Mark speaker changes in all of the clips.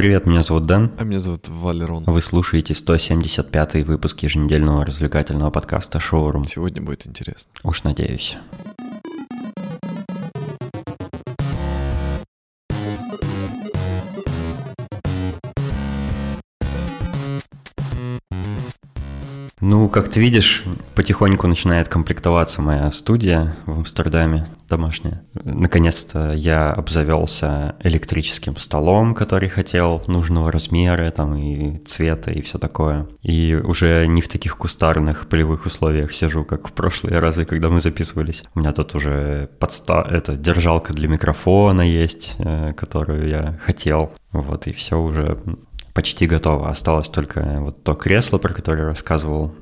Speaker 1: Привет, меня зовут Дэн.
Speaker 2: А меня зовут Валерон.
Speaker 1: Вы слушаете 175-й выпуск еженедельного развлекательного подкаста «Шоурум».
Speaker 2: Сегодня будет интересно.
Speaker 1: Уж надеюсь. Ну, как ты видишь, потихоньку начинает комплектоваться моя студия в Амстердаме, домашняя. Наконец-то я обзавелся электрическим столом, который хотел, нужного размера, там и цвета, и все такое. И уже не в таких кустарных полевых условиях сижу, как в прошлые разы, когда мы записывались. У меня тут уже подста... это держалка для микрофона есть, э, которую я хотел. Вот, и все уже почти готово. Осталось только вот то кресло, про которое рассказывал,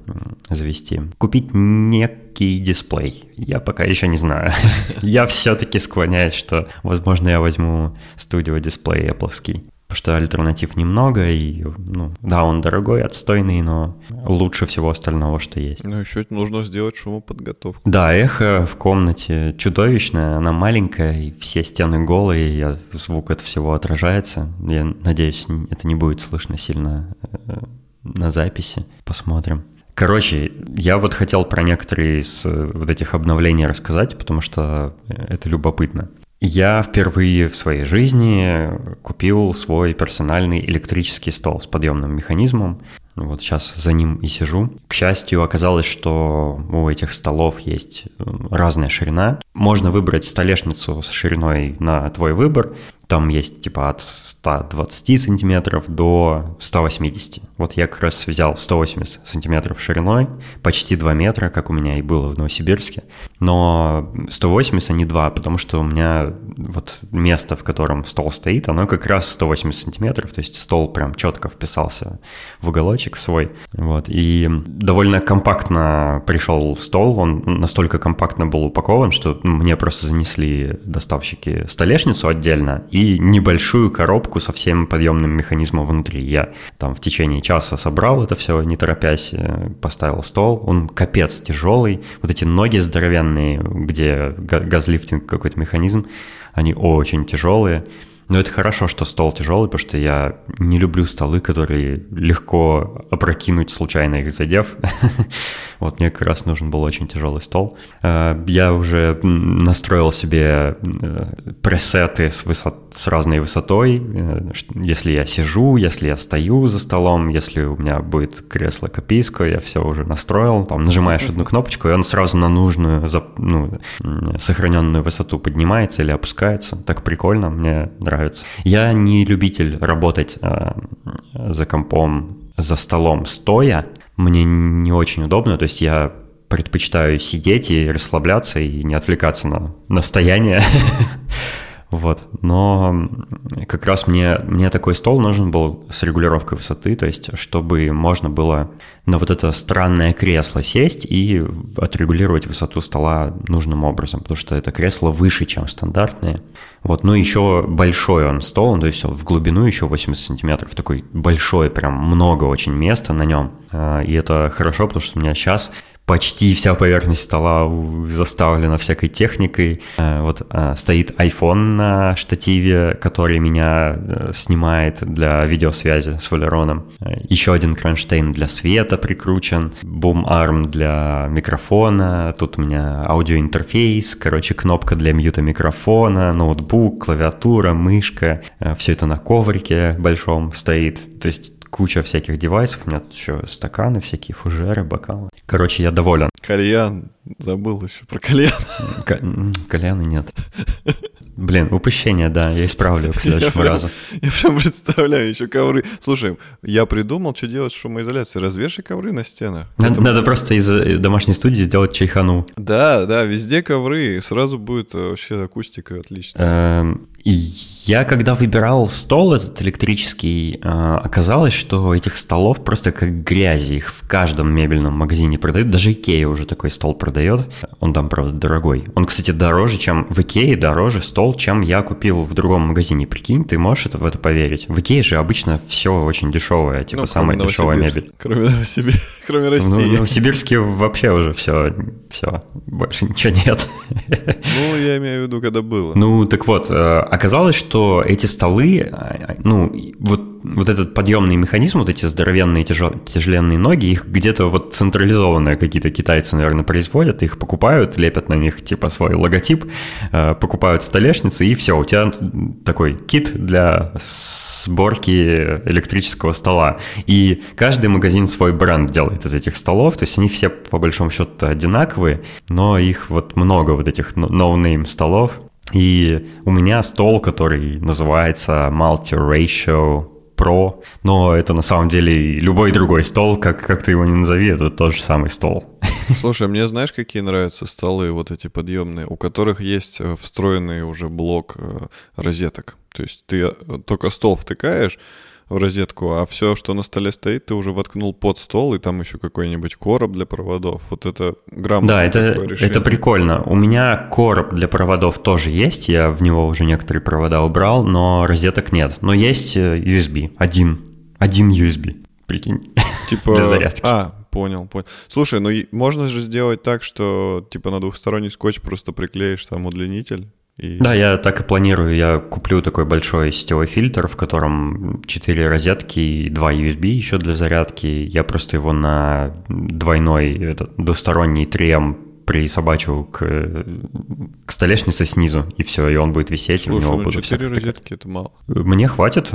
Speaker 1: завести. Купить некий дисплей. Я пока еще не знаю. Я все-таки склоняюсь, что, возможно, я возьму студио дисплей Apple. Потому что альтернатив немного, и, ну, да, он дорогой, отстойный, но лучше всего остального, что есть.
Speaker 2: Ну, еще нужно сделать шумоподготовку.
Speaker 1: Да, эхо в комнате чудовищное, она маленькая, и все стены голые, и звук от всего отражается. Я надеюсь, это не будет слышно сильно э, на записи. Посмотрим. Короче, я вот хотел про некоторые из э, вот этих обновлений рассказать, потому что это любопытно. Я впервые в своей жизни купил свой персональный электрический стол с подъемным механизмом. Вот сейчас за ним и сижу. К счастью, оказалось, что у этих столов есть э, разная ширина. Можно выбрать столешницу с шириной на твой выбор. Там есть типа от 120 сантиметров до 180. Вот я как раз взял 180 сантиметров шириной, почти 2 метра, как у меня и было в Новосибирске. Но 180, а не 2, потому что у меня вот место, в котором стол стоит, оно как раз 180 сантиметров, то есть стол прям четко вписался в уголочек свой. Вот. И довольно компактно пришел стол, он настолько компактно был упакован, что мне просто занесли доставщики столешницу отдельно и небольшую коробку со всем подъемным механизмом внутри. Я там в течение часа собрал это все, не торопясь, э, поставил стол. Он капец тяжелый. Вот эти ноги здоровенные, где газлифтинг какой-то механизм, они очень тяжелые. Но это хорошо, что стол тяжелый, потому что я не люблю столы, которые легко опрокинуть, случайно их задев. Вот мне как раз нужен был очень тяжелый стол. Э, я уже настроил себе э, пресеты с, высот, с разной высотой. Э, если я сижу, если я стою за столом, если у меня будет кресло копийское, я все уже настроил. Там нажимаешь одну кнопочку, и он сразу на нужную, ну, сохраненную высоту поднимается или опускается. Так прикольно, мне нравится нравится. Я не любитель работать э, за компом, за столом стоя. Мне не очень удобно, то есть я предпочитаю сидеть и расслабляться и не отвлекаться на, на стояние. Вот. Но как раз мне, мне такой стол нужен был с регулировкой высоты, то есть чтобы можно было на вот это странное кресло сесть и отрегулировать высоту стола нужным образом, потому что это кресло выше, чем стандартные. Вот, ну еще большой он стол, то есть в глубину еще 80 сантиметров, такой большой, прям много очень места на нем. А, и это хорошо, потому что у меня сейчас почти вся поверхность стола заставлена всякой техникой. А, вот а, стоит iPhone на штативе, который меня э, снимает для видеосвязи с Валероном. Еще один кронштейн для света прикручен, бум-арм для микрофона, тут у меня аудиоинтерфейс, короче, кнопка для мьюта микрофона, ноутбук, клавиатура, мышка, э, все это на коврике большом стоит. То есть куча всяких девайсов. У меня тут еще стаканы, всякие фужеры, бокалы. Короче, я доволен.
Speaker 2: Кальян. Забыл еще про кальян.
Speaker 1: Кальяна нет. Блин, упущение, да, я исправлю к следующему я разу.
Speaker 2: Прям, я прям представляю, еще ковры. Слушай, я придумал, что делать с шумоизоляцией. Развешай ковры на стенах.
Speaker 1: Надо, Это... надо просто из э, домашней студии сделать чайхану.
Speaker 2: Да, да, везде ковры, сразу будет э, вообще акустика отличная.
Speaker 1: Эм, я когда выбирал стол этот электрический, э, оказалось, что этих столов просто как грязи. Их в каждом мебельном магазине продают. Даже Икея уже такой стол продает. Он там, правда, дорогой. Он, кстати, дороже, чем в Икее, дороже стол, чем я купил в другом магазине. Прикинь, ты можешь это, в это поверить? В Икее же обычно все очень дешевое, типа ну, самая дешевая мебель.
Speaker 2: Кроме Новосибирска, кроме России. Ну,
Speaker 1: в Новосибирске вообще уже все, все, больше ничего нет.
Speaker 2: Ну, я имею в виду, когда было.
Speaker 1: Ну, так вот, э, оказалось, что эти столы, ну, вот вот этот подъемный механизм, вот эти здоровенные тяжел, тяжеленные ноги, их где-то вот централизованные какие-то китайцы, наверное, производят, их покупают, лепят на них типа свой логотип, э, покупают столешницы, и все, у тебя такой кит для сборки электрического стола. И каждый магазин свой бренд делает из этих столов, то есть они все по большому счету одинаковые, но их вот много вот этих no-name столов. И у меня стол, который называется Multi-Ratio Pro, но это на самом деле любой другой стол, как, как ты его не назови, это тот же самый стол.
Speaker 2: Слушай, мне знаешь, какие нравятся столы вот эти подъемные, у которых есть э, встроенный уже блок э, розеток. То есть ты э, только стол втыкаешь, в розетку, а все, что на столе стоит, ты уже воткнул под стол, и там еще какой-нибудь короб для проводов. Вот это грамотно.
Speaker 1: Да, это, это прикольно. У меня короб для проводов тоже есть, я в него уже некоторые провода убрал, но розеток нет. Но есть э, USB, один, один USB, прикинь,
Speaker 2: типа, для зарядки. А, понял, понял. Слушай, ну можно же сделать так, что типа на двухсторонний скотч просто приклеишь там удлинитель,
Speaker 1: и... Да, я так и планирую. Я куплю такой большой сетевой фильтр, в котором 4 розетки и 2 USB еще для зарядки. Я просто его на двойной этот, двусторонний 3М присобачу к, к столешнице снизу, и все, и он будет висеть,
Speaker 2: Слушай,
Speaker 1: у него
Speaker 2: ну
Speaker 1: будут
Speaker 2: 4 розетки это мало.
Speaker 1: Мне хватит.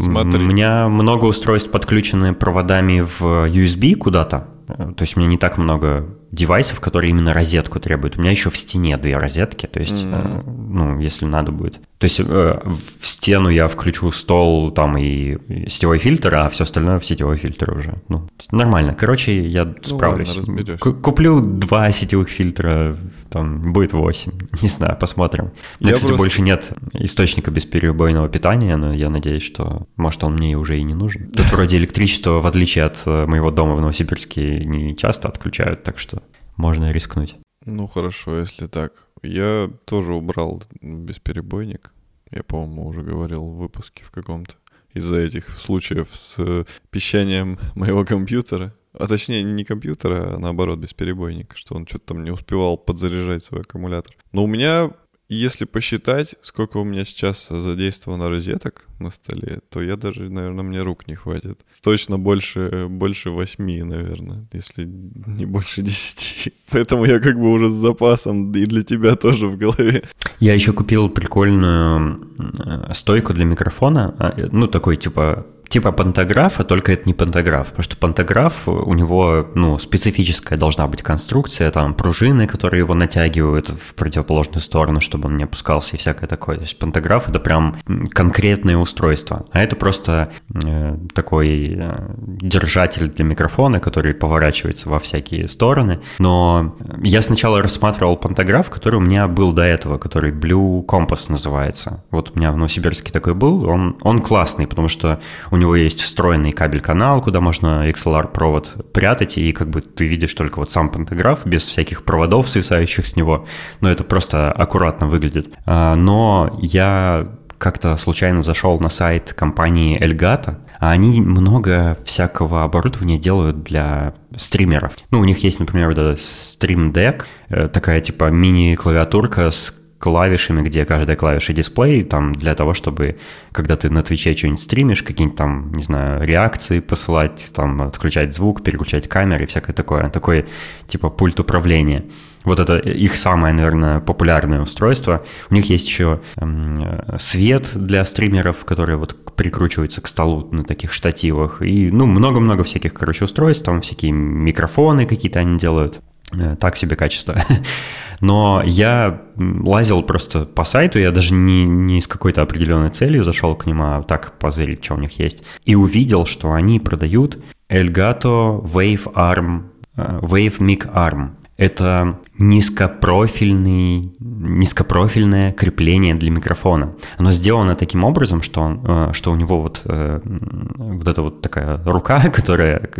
Speaker 1: Смотри. У меня много устройств подключены проводами в USB куда-то, то есть у меня не так много девайсов, которые именно розетку требуют. У меня еще в стене две розетки, то есть, mm-hmm. ну, если надо будет. То есть э, в стену я включу стол там и сетевой фильтр, а все остальное в сетевой фильтр уже. Ну, нормально. Короче, я ну, справлюсь. Ладно, Куплю два сетевых фильтра, там будет восемь. Не знаю, посмотрим. У меня, кстати, просто... больше нет источника бесперебойного питания, но я надеюсь, что, может, он мне уже и не нужен. Тут вроде электричество, в отличие от э, моего дома в Новосибирске, не часто отключают, так что можно рискнуть.
Speaker 2: Ну хорошо, если так. Я тоже убрал бесперебойник. Я, по-моему, уже говорил в выпуске в каком-то из-за этих случаев с э, пищанием моего компьютера. А точнее, не компьютера, а наоборот, бесперебойник, что он что-то там не успевал подзаряжать свой аккумулятор. Но у меня если посчитать, сколько у меня сейчас задействовано розеток на столе, то я даже, наверное, мне рук не хватит. Точно больше, больше восьми, наверное, если не больше десяти. Поэтому я как бы уже с запасом и для тебя тоже в голове.
Speaker 1: Я еще купил прикольную э, стойку для микрофона, а, ну, такой типа типа пантографа, только это не пантограф, потому что пантограф, у него, ну, специфическая должна быть конструкция, там, пружины, которые его натягивают в противоположную сторону, чтобы он не опускался и всякое такое. То есть пантограф — это прям конкретное устройство, а это просто э, такой э, держатель для микрофона, который поворачивается во всякие стороны. Но я сначала рассматривал пантограф, который у меня был до этого, который Blue Compass называется. Вот у меня в Новосибирске такой был, он, он классный, потому что у него есть встроенный кабель-канал, куда можно XLR-провод прятать, и как бы ты видишь только вот сам пантограф без всяких проводов, свисающих с него. Но это просто аккуратно выглядит. А, но я как-то случайно зашел на сайт компании Elgato, а они много всякого оборудования делают для стримеров. Ну, у них есть, например, вот этот Stream Deck, э, такая типа мини-клавиатурка с клавишами, где каждая клавиша дисплей, там для того, чтобы, когда ты на Твиче что-нибудь стримишь, какие-нибудь там, не знаю, реакции посылать, там, отключать звук, переключать камеры и всякое такое. Такой, типа, пульт управления. Вот это их самое, наверное, популярное устройство. У них есть еще э, свет для стримеров, который вот прикручивается к столу на таких штативах. И, ну, много-много всяких, короче, устройств. Там всякие микрофоны какие-то они делают. Э, так себе качество. Но я лазил просто по сайту, я даже не, не с какой-то определенной целью зашел к ним, а так позырить, что у них есть. И увидел, что они продают Elgato Wave Arm, э, Wave Mic Arm. Это низкопрофильный, низкопрофильное крепление для микрофона. Оно сделано таким образом, что, он, э, что у него вот, э, вот эта вот такая рука, которая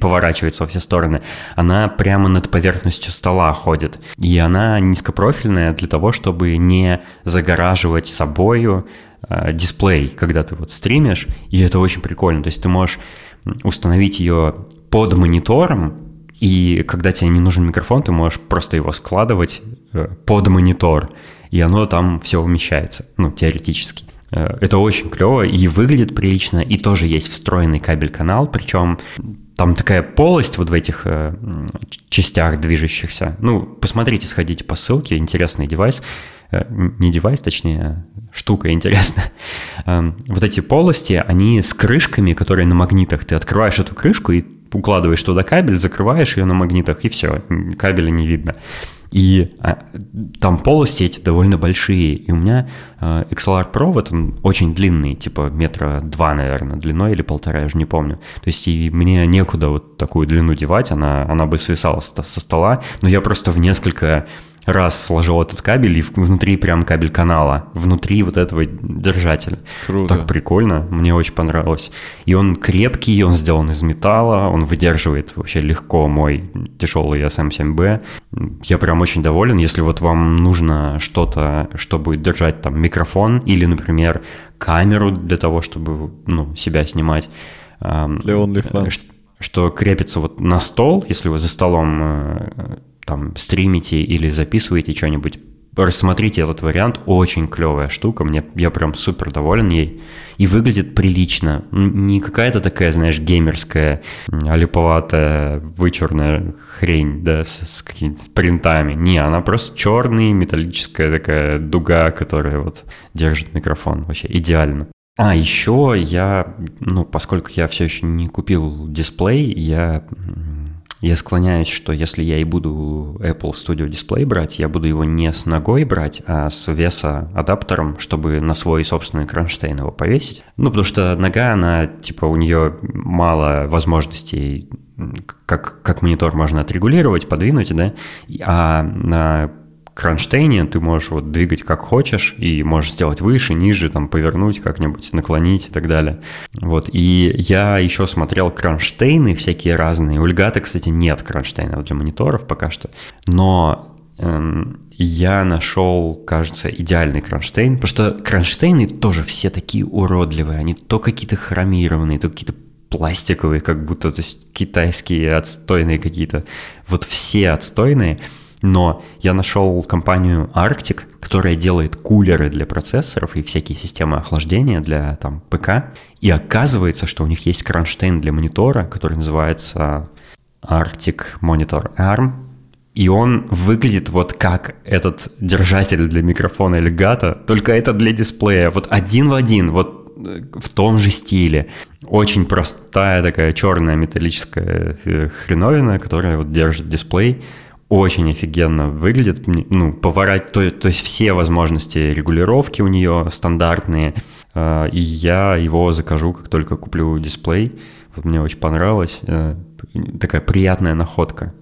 Speaker 1: поворачивается во все стороны, она прямо над поверхностью стола ходит. И она низкопрофильная для того, чтобы не загораживать собою э, дисплей, когда ты вот стримишь, и это очень прикольно. То есть ты можешь установить ее под монитором, и когда тебе не нужен микрофон, ты можешь просто его складывать под монитор, и оно там все умещается, ну, теоретически. Это очень клево и выглядит прилично, и тоже есть встроенный кабель-канал, причем там такая полость вот в этих э, частях движущихся. Ну, посмотрите, сходите по ссылке, интересный девайс. Э, не девайс, точнее, а штука интересная. Э, вот эти полости, они с крышками, которые на магнитах. Ты открываешь эту крышку и укладываешь туда кабель, закрываешь ее на магнитах, и все, кабеля не видно. И а, там полости эти довольно большие. И у меня э, XLR Pro, вот он очень длинный, типа метра два, наверное, длиной или полтора, я уже не помню. То есть и мне некуда вот такую длину девать, она, она бы свисала со стола, но я просто в несколько раз сложил этот кабель, и внутри прям кабель канала, внутри вот этого держателя.
Speaker 2: Круто.
Speaker 1: Так прикольно, мне очень понравилось. И он крепкий, он сделан из металла, он выдерживает вообще легко мой тяжелый SM7B. Я прям очень доволен. Если вот вам нужно что-то, чтобы держать там микрофон или, например, камеру для того, чтобы ну, себя снимать.
Speaker 2: Для OnlyFans.
Speaker 1: Что крепится вот на стол, если вы за столом э, там стримите или записываете что-нибудь, рассмотрите этот вариант, очень клевая штука, мне, я прям супер доволен ей, и выглядит прилично, не какая-то такая, знаешь, геймерская, олиповатая, вычурная хрень, да, с, с какими-то принтами, не, она просто черный, металлическая такая дуга, которая вот держит микрофон, вообще идеально. А, еще я, ну, поскольку я все еще не купил дисплей, я я склоняюсь, что если я и буду Apple Studio Display брать, я буду его не с ногой брать, а с веса адаптером, чтобы на свой собственный кронштейн его повесить. Ну, потому что нога, она, типа, у нее мало возможностей как, как монитор можно отрегулировать, подвинуть, да, а на кронштейне ты можешь вот двигать как хочешь и можешь сделать выше, ниже, там повернуть как-нибудь, наклонить и так далее. Вот, и я еще смотрел кронштейны всякие разные. У Льгата, кстати, нет кронштейнов для мониторов пока что, но эм, я нашел, кажется, идеальный кронштейн, потому что кронштейны тоже все такие уродливые, они то какие-то хромированные, то какие-то пластиковые, как будто, то есть китайские отстойные какие-то. Вот все отстойные – но я нашел компанию Arctic, которая делает кулеры для процессоров и всякие системы охлаждения для там, ПК. И оказывается, что у них есть кронштейн для монитора, который называется Arctic Monitor ARM. И он выглядит вот как этот держатель для микрофона Elgato, только это для дисплея. Вот один в один, вот э, в том же стиле. Очень простая такая черная металлическая э, хреновина, которая вот держит дисплей очень офигенно выглядит, ну, поворот, то, то есть все возможности регулировки у нее стандартные, э, и я его закажу, как только куплю дисплей. Вот мне очень понравилось, э, такая приятная находка.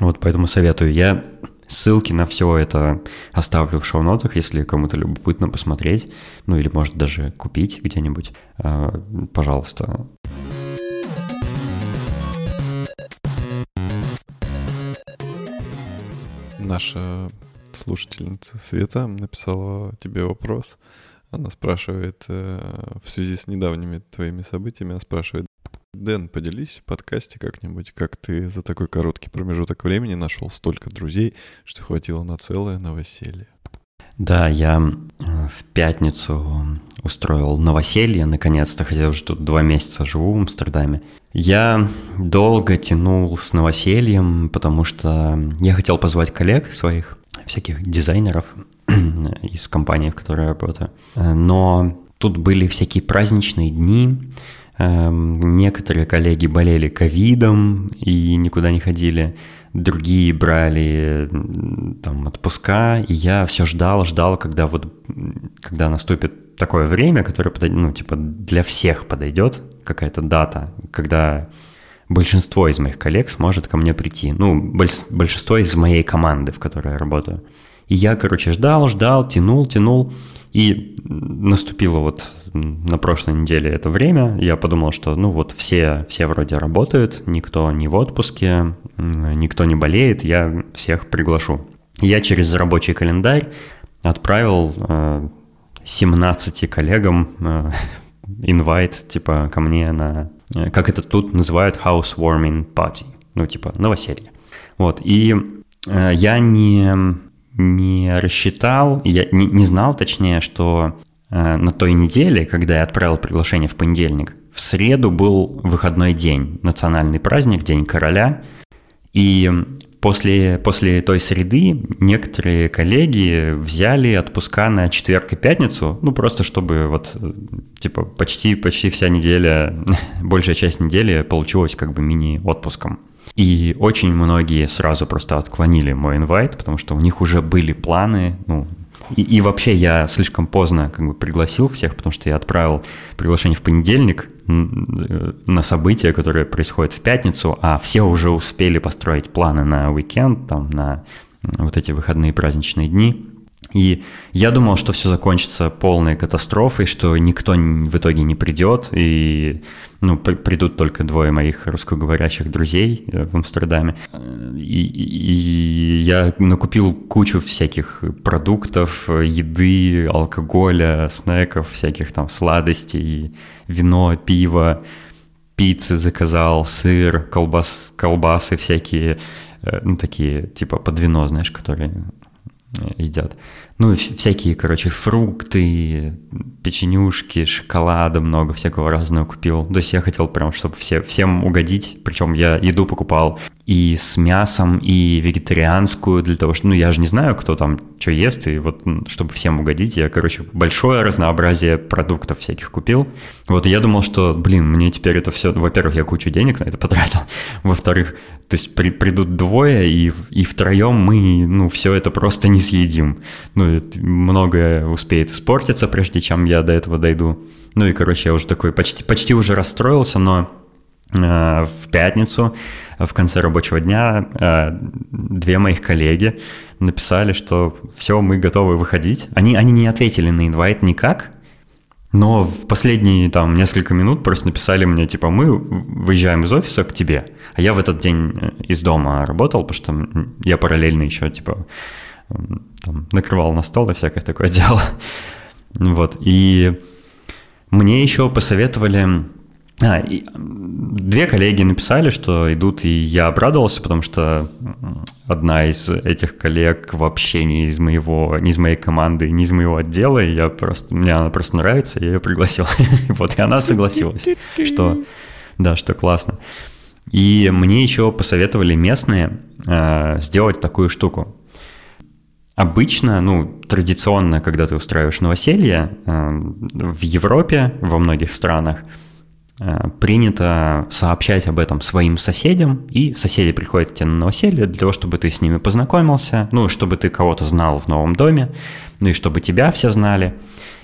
Speaker 1: Вот поэтому советую. Я ссылки на все это оставлю в шоу-нотах, если кому-то любопытно посмотреть, ну или может даже купить где-нибудь. Э, пожалуйста.
Speaker 2: Наша слушательница Света написала тебе вопрос. Она спрашивает, э, в связи с недавними твоими событиями, она спрашивает, Дэн, поделись в подкасте как-нибудь, как ты за такой короткий промежуток времени нашел столько друзей, что хватило на целое новоселье.
Speaker 1: Да, я в пятницу устроил новоселье, наконец-то, хотя уже тут два месяца живу в Амстердаме. Я долго тянул с новосельем, потому что я хотел позвать коллег своих, всяких дизайнеров из компании, в которой я работаю. Но тут были всякие праздничные дни, эм, Некоторые коллеги болели ковидом и никуда не ходили, другие брали там отпуска, и я все ждал, ждал, когда вот, когда наступит такое время, которое, ну, типа, для всех подойдет, какая-то дата, когда большинство из моих коллег сможет ко мне прийти. Ну, большинство из моей команды, в которой я работаю. И я, короче, ждал, ждал, тянул, тянул. И наступило вот на прошлой неделе это время. Я подумал, что ну вот все, все вроде работают, никто не в отпуске, никто не болеет, я всех приглашу. Я через рабочий календарь отправил э, 17 коллегам э, инвайт, типа, ко мне на, э, как это тут называют, housewarming party, ну, типа, новоселье. Вот, и э, я не, не рассчитал, я не, не знал точнее, что на той неделе, когда я отправил приглашение в понедельник, в среду был выходной день, национальный праздник, День короля. И после, после той среды некоторые коллеги взяли отпуска на четверг и пятницу, ну просто чтобы вот типа почти, почти вся неделя, большая часть недели получилась как бы мини-отпуском. И очень многие сразу просто отклонили мой инвайт, потому что у них уже были планы, ну, и, и вообще я слишком поздно как бы пригласил всех, потому что я отправил приглашение в понедельник на событие, которое происходит в пятницу, а все уже успели построить планы на уикенд, там, на вот эти выходные праздничные дни. И я думал, что все закончится полной катастрофой, что никто в итоге не придет, и ну, придут только двое моих русскоговорящих друзей э, в Амстердаме. И, и я накупил кучу всяких продуктов, еды, алкоголя, снеков, всяких там сладостей, вино, пиво, пиццы заказал, сыр, колбас, колбасы всякие, э, ну, такие, типа под вино, знаешь, которые э, едят. Ну, всякие, короче, фрукты, печенюшки, шоколада много всякого разного купил. То есть я хотел прям, чтобы все, всем угодить. Причем я еду покупал и с мясом, и вегетарианскую для того, что, ну, я же не знаю, кто там что ест, и вот, чтобы всем угодить, я, короче, большое разнообразие продуктов всяких купил. Вот, я думал, что, блин, мне теперь это все, во-первых, я кучу денег на это потратил, во-вторых, то есть при, придут двое, и, и втроем мы, ну, все это просто не съедим. Ну, многое успеет испортиться, прежде чем я до этого дойду. Ну и, короче, я уже такой почти, почти уже расстроился, но Э, в пятницу в конце рабочего дня э, две моих коллеги написали, что все, мы готовы выходить. Они, они не ответили на инвайт никак, но в последние там несколько минут просто написали мне, типа, мы выезжаем из офиса к тебе. А я в этот день э, из дома работал, потому что я параллельно еще, типа, там, накрывал на стол и всякое такое дело. Вот, и мне еще посоветовали а, и две коллеги написали, что идут, и я обрадовался, потому что одна из этих коллег вообще не из моего, не из моей команды, не из моего отдела, и я просто, мне она просто нравится, я ее пригласил. вот, и она согласилась, что, да, что классно. И мне еще посоветовали местные э, сделать такую штуку. Обычно, ну, традиционно, когда ты устраиваешь новоселье, э, в Европе, во многих странах – Э, принято сообщать об этом своим соседям, и соседи приходят к тебе на новоселье для того, чтобы ты с ними познакомился, ну, чтобы ты кого-то знал в новом доме, ну и чтобы тебя все знали.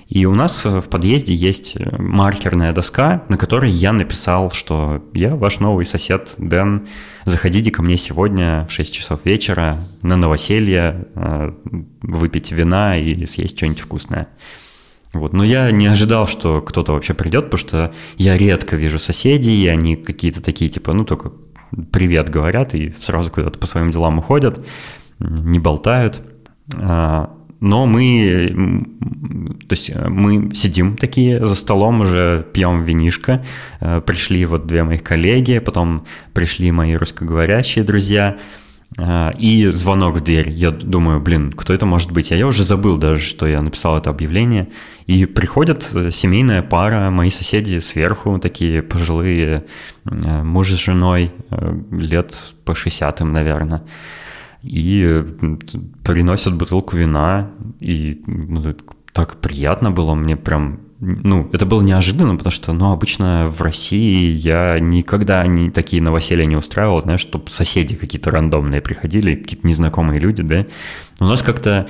Speaker 1: И у нас в подъезде есть маркерная доска, на которой я написал, что я ваш новый сосед Дэн, заходите ко мне сегодня в 6 часов вечера на новоселье, э, выпить вина и съесть что-нибудь вкусное. Вот. Но я не ожидал, что кто-то вообще придет, потому что я редко вижу соседей, и они какие-то такие, типа, ну, только привет говорят и сразу куда-то по своим делам уходят, не болтают. Но мы, то есть мы сидим такие за столом, уже пьем винишко. А, пришли вот две моих коллеги, потом пришли мои русскоговорящие друзья – а, и звонок в дверь. Я думаю, блин, кто это может быть? А я уже забыл даже, что я написал это объявление. И приходят э, семейная пара, мои соседи сверху, такие пожилые, э, муж с женой, э, лет по 60 наверное. И приносят бутылку вина, и ну, так приятно было, мне прям ну, это было неожиданно, потому что, ну, обычно в России я никогда не такие новоселья не устраивал, знаешь, чтобы соседи какие-то рандомные приходили, какие-то незнакомые люди, да. У нас как-то,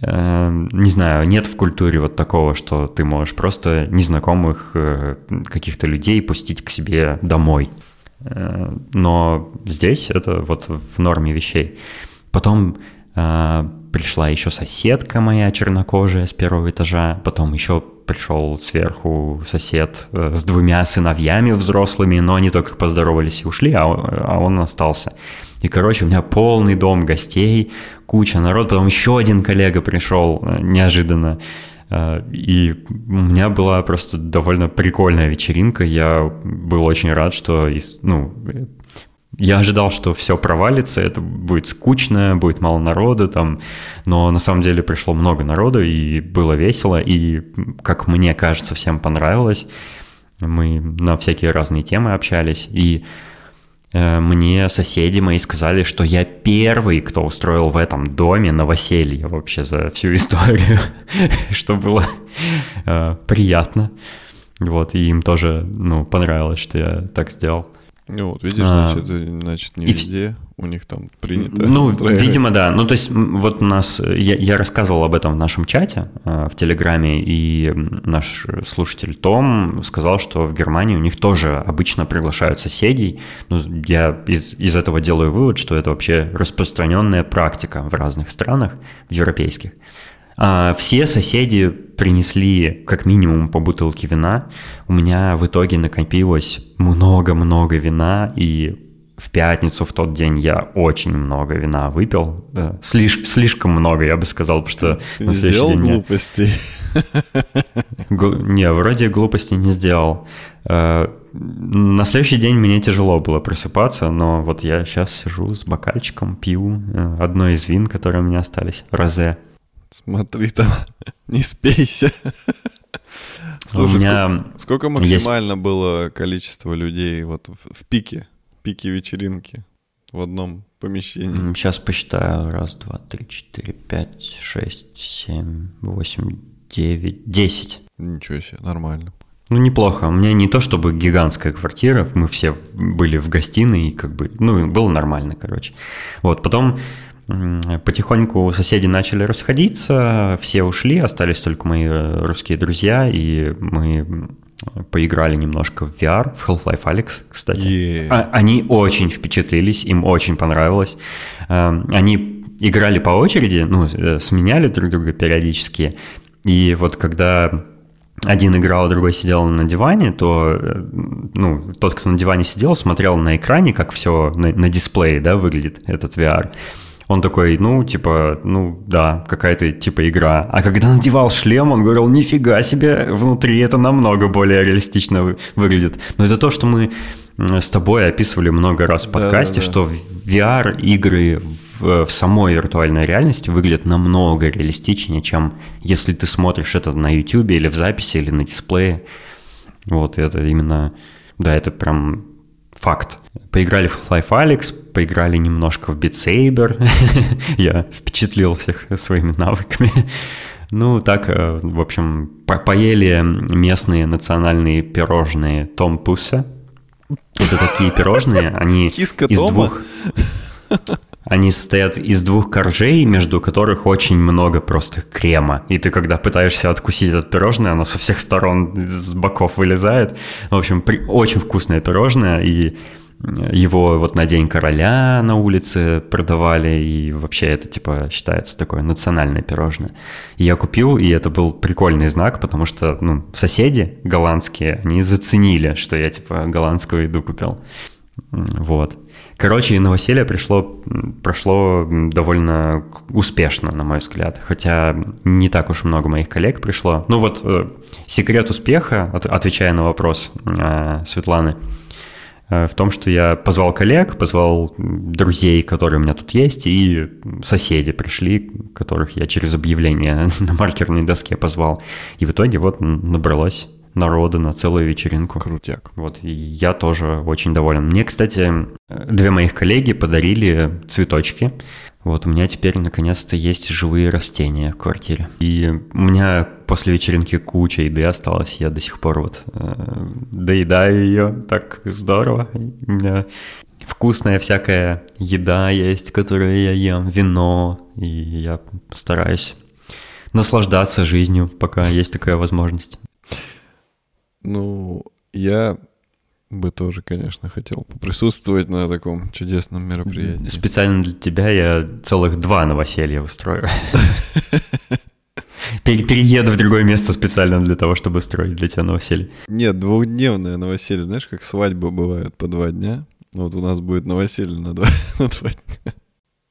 Speaker 1: э, не знаю, нет в культуре вот такого, что ты можешь просто незнакомых э, каких-то людей пустить к себе домой. Э, но здесь это вот в норме вещей. Потом э, пришла еще соседка моя чернокожая с первого этажа, потом еще пришел сверху сосед э, с двумя сыновьями взрослыми, но они только поздоровались и ушли, а, а он остался. И, короче, у меня полный дом гостей, куча народ, потом еще один коллега пришел э, неожиданно. Э, и у меня была просто довольно прикольная вечеринка. Я был очень рад, что ну, я ожидал, что все провалится, это будет скучно, будет мало народу там, но на самом деле пришло много народу, и было весело, и, как мне кажется, всем понравилось. Мы на всякие разные темы общались, и э, мне соседи мои сказали, что я первый, кто устроил в этом доме новоселье вообще за всю историю, что было э, приятно. Вот, и им тоже, ну, понравилось, что я так сделал.
Speaker 2: Ну вот, видишь, а, значит, значит не везде у них там принято.
Speaker 1: Ну, видимо, да. Ну, то есть вот у нас, я, я рассказывал об этом в нашем чате э, в Телеграме, и наш слушатель Том сказал, что в Германии у них тоже обычно приглашают соседей. Ну, я из, из этого делаю вывод, что это вообще распространенная практика в разных странах, в европейских. А, все соседи принесли как минимум по бутылке вина. У меня в итоге накопилось много-много вина, и в пятницу, в тот день я очень много вина выпил. Да, слиш, слишком много, я бы сказал, потому что
Speaker 2: Ты на следующий день... глупостей?
Speaker 1: Не, вроде глупостей не сделал. Э, на следующий день мне тяжело было просыпаться, но вот я сейчас сижу с бокальчиком, пью э, одно из вин, которые у меня остались, розе.
Speaker 2: Смотри там, не спейся. Слушай, у меня сколько, сколько максимально есть... было количество людей вот в, в пике, пике вечеринки в одном помещении?
Speaker 1: Сейчас посчитаю. Раз, два, три, четыре, пять, шесть, семь, восемь, девять, десять.
Speaker 2: Ничего себе, нормально.
Speaker 1: Ну, неплохо. У меня не то чтобы гигантская квартира, мы все были в гостиной, и как бы, ну, было нормально, короче. Вот, потом Потихоньку соседи начали расходиться, все ушли, остались только мои э, русские друзья, и мы поиграли немножко в VR, в Half-Life Alex, кстати. Yeah. А, они очень впечатлились, им очень понравилось. Эм, они играли по очереди, ну, э, сменяли друг друга периодически, и вот когда один играл, другой сидел на диване, то э, ну, тот, кто на диване сидел, смотрел на экране, как все на, на дисплее да, выглядит этот VR. Он такой, ну, типа, ну, да, какая-то типа игра. А когда надевал шлем, он говорил, нифига себе, внутри это намного более реалистично выглядит. Но это то, что мы с тобой описывали много раз в подкасте, да, да, да. что VR-игры в, в самой виртуальной реальности выглядят намного реалистичнее, чем если ты смотришь это на YouTube или в записи, или на дисплее. Вот это именно, да, это прям факт. Поиграли в Half-Life Alyx, поиграли немножко в Beat Saber. Я впечатлил всех своими навыками. Ну, так, э, в общем, по поели местные национальные пирожные Том Пуса. Это такие пирожные, они
Speaker 2: Киска
Speaker 1: из
Speaker 2: Тома?
Speaker 1: двух... Они состоят из двух коржей, между которых очень много просто крема. И ты, когда пытаешься откусить это пирожное, оно со всех сторон с боков вылезает. В общем, при... очень вкусное пирожное, и его вот на День короля на улице продавали, и вообще это, типа, считается такое национальное пирожное. И я купил, и это был прикольный знак, потому что, ну, соседи голландские, они заценили, что я, типа, голландскую еду купил. Вот. Короче, новоселье пришло, прошло довольно успешно, на мой взгляд. Хотя не так уж много моих коллег пришло. Ну вот, э, секрет успеха, от, отвечая на вопрос э, Светланы, в том, что я позвал коллег, позвал друзей, которые у меня тут есть, и соседи пришли, которых я через объявление на маркерной доске позвал. И в итоге вот набралось народа на целую вечеринку.
Speaker 2: Крутяк.
Speaker 1: Вот, и я тоже очень доволен. Мне, кстати, две моих коллеги подарили цветочки. Вот, у меня теперь наконец-то есть живые растения в квартире. И у меня после вечеринки куча еды осталась. Я до сих пор вот э, доедаю ее. Так здорово. У меня вкусная всякая еда есть, которую я ем, вино. И я стараюсь наслаждаться жизнью, пока есть такая возможность.
Speaker 2: Ну, я бы тоже, конечно, хотел поприсутствовать на таком чудесном мероприятии.
Speaker 1: Специально для тебя я целых два новоселья устрою. Перееду в другое место специально для того, чтобы строить для тебя новоселье.
Speaker 2: Нет, двухдневное новоселье. Знаешь, как свадьбы бывают по два дня? Вот у нас будет новоселье на два, на два дня.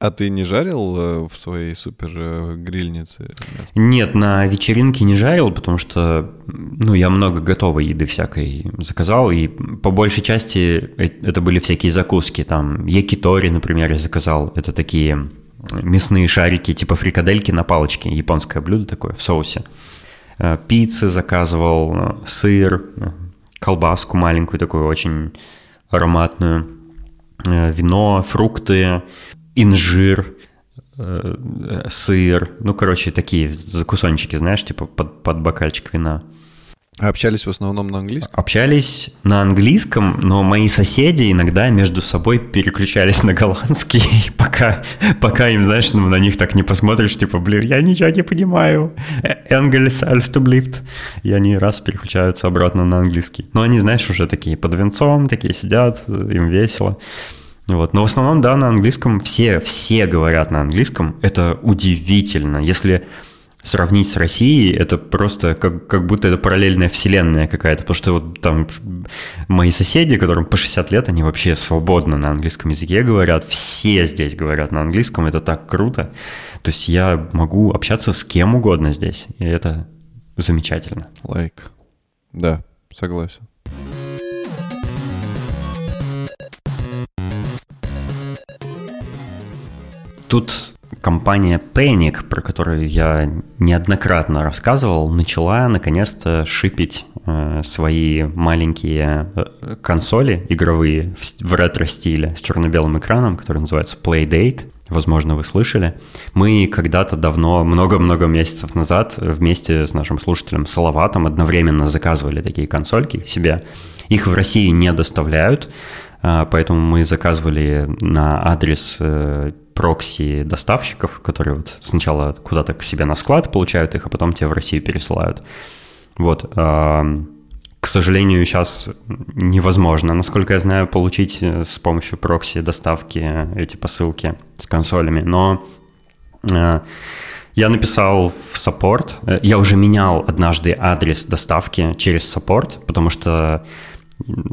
Speaker 2: А ты не жарил э, в своей супер э, грильнице?
Speaker 1: Нет, на вечеринке не жарил, потому что ну, я много готовой еды всякой заказал, и по большей части э, это были всякие закуски. Там якитори, например, я заказал. Это такие мясные шарики, типа фрикадельки на палочке. Японское блюдо такое в соусе. Пиццы заказывал, сыр, колбаску маленькую такую, очень ароматную, вино, фрукты, инжир, э, сыр, ну, короче, такие закусончики, знаешь, типа под, под бокальчик вина.
Speaker 2: А общались в основном на английском?
Speaker 1: Общались на английском, но мои соседи иногда между собой переключались на голландский, пока, пока им, знаешь, ну, на них так не посмотришь, типа, блин, я ничего не понимаю. Энгельс, альфтублифт. И они раз переключаются обратно на английский. Но они, знаешь, уже такие под венцом, такие сидят, им весело. Вот. Но в основном, да, на английском все, все говорят на английском. Это удивительно. Если сравнить с Россией, это просто как, как будто это параллельная вселенная какая-то. Потому что вот там мои соседи, которым по 60 лет, они вообще свободно на английском языке говорят. Все здесь говорят на английском. Это так круто. То есть я могу общаться с кем угодно здесь. И это замечательно.
Speaker 2: Лайк. Like. Да, согласен.
Speaker 1: Тут компания Panic, про которую я неоднократно рассказывал, начала наконец-то шипить э, свои маленькие э, консоли игровые в, в ретро-стиле с черно-белым экраном, который называется Playdate. Возможно, вы слышали. Мы когда-то давно, много-много месяцев назад, вместе с нашим слушателем Салаватом одновременно заказывали такие консольки себе. Их в России не доставляют, поэтому мы заказывали на адрес э, прокси доставщиков, которые вот сначала куда-то к себе на склад получают их, а потом тебе в Россию пересылают. Вот. К сожалению, сейчас невозможно, насколько я знаю, получить э, с помощью прокси доставки эти посылки с консолями. Но э, я написал в support. Я уже менял однажды адрес доставки через support, потому что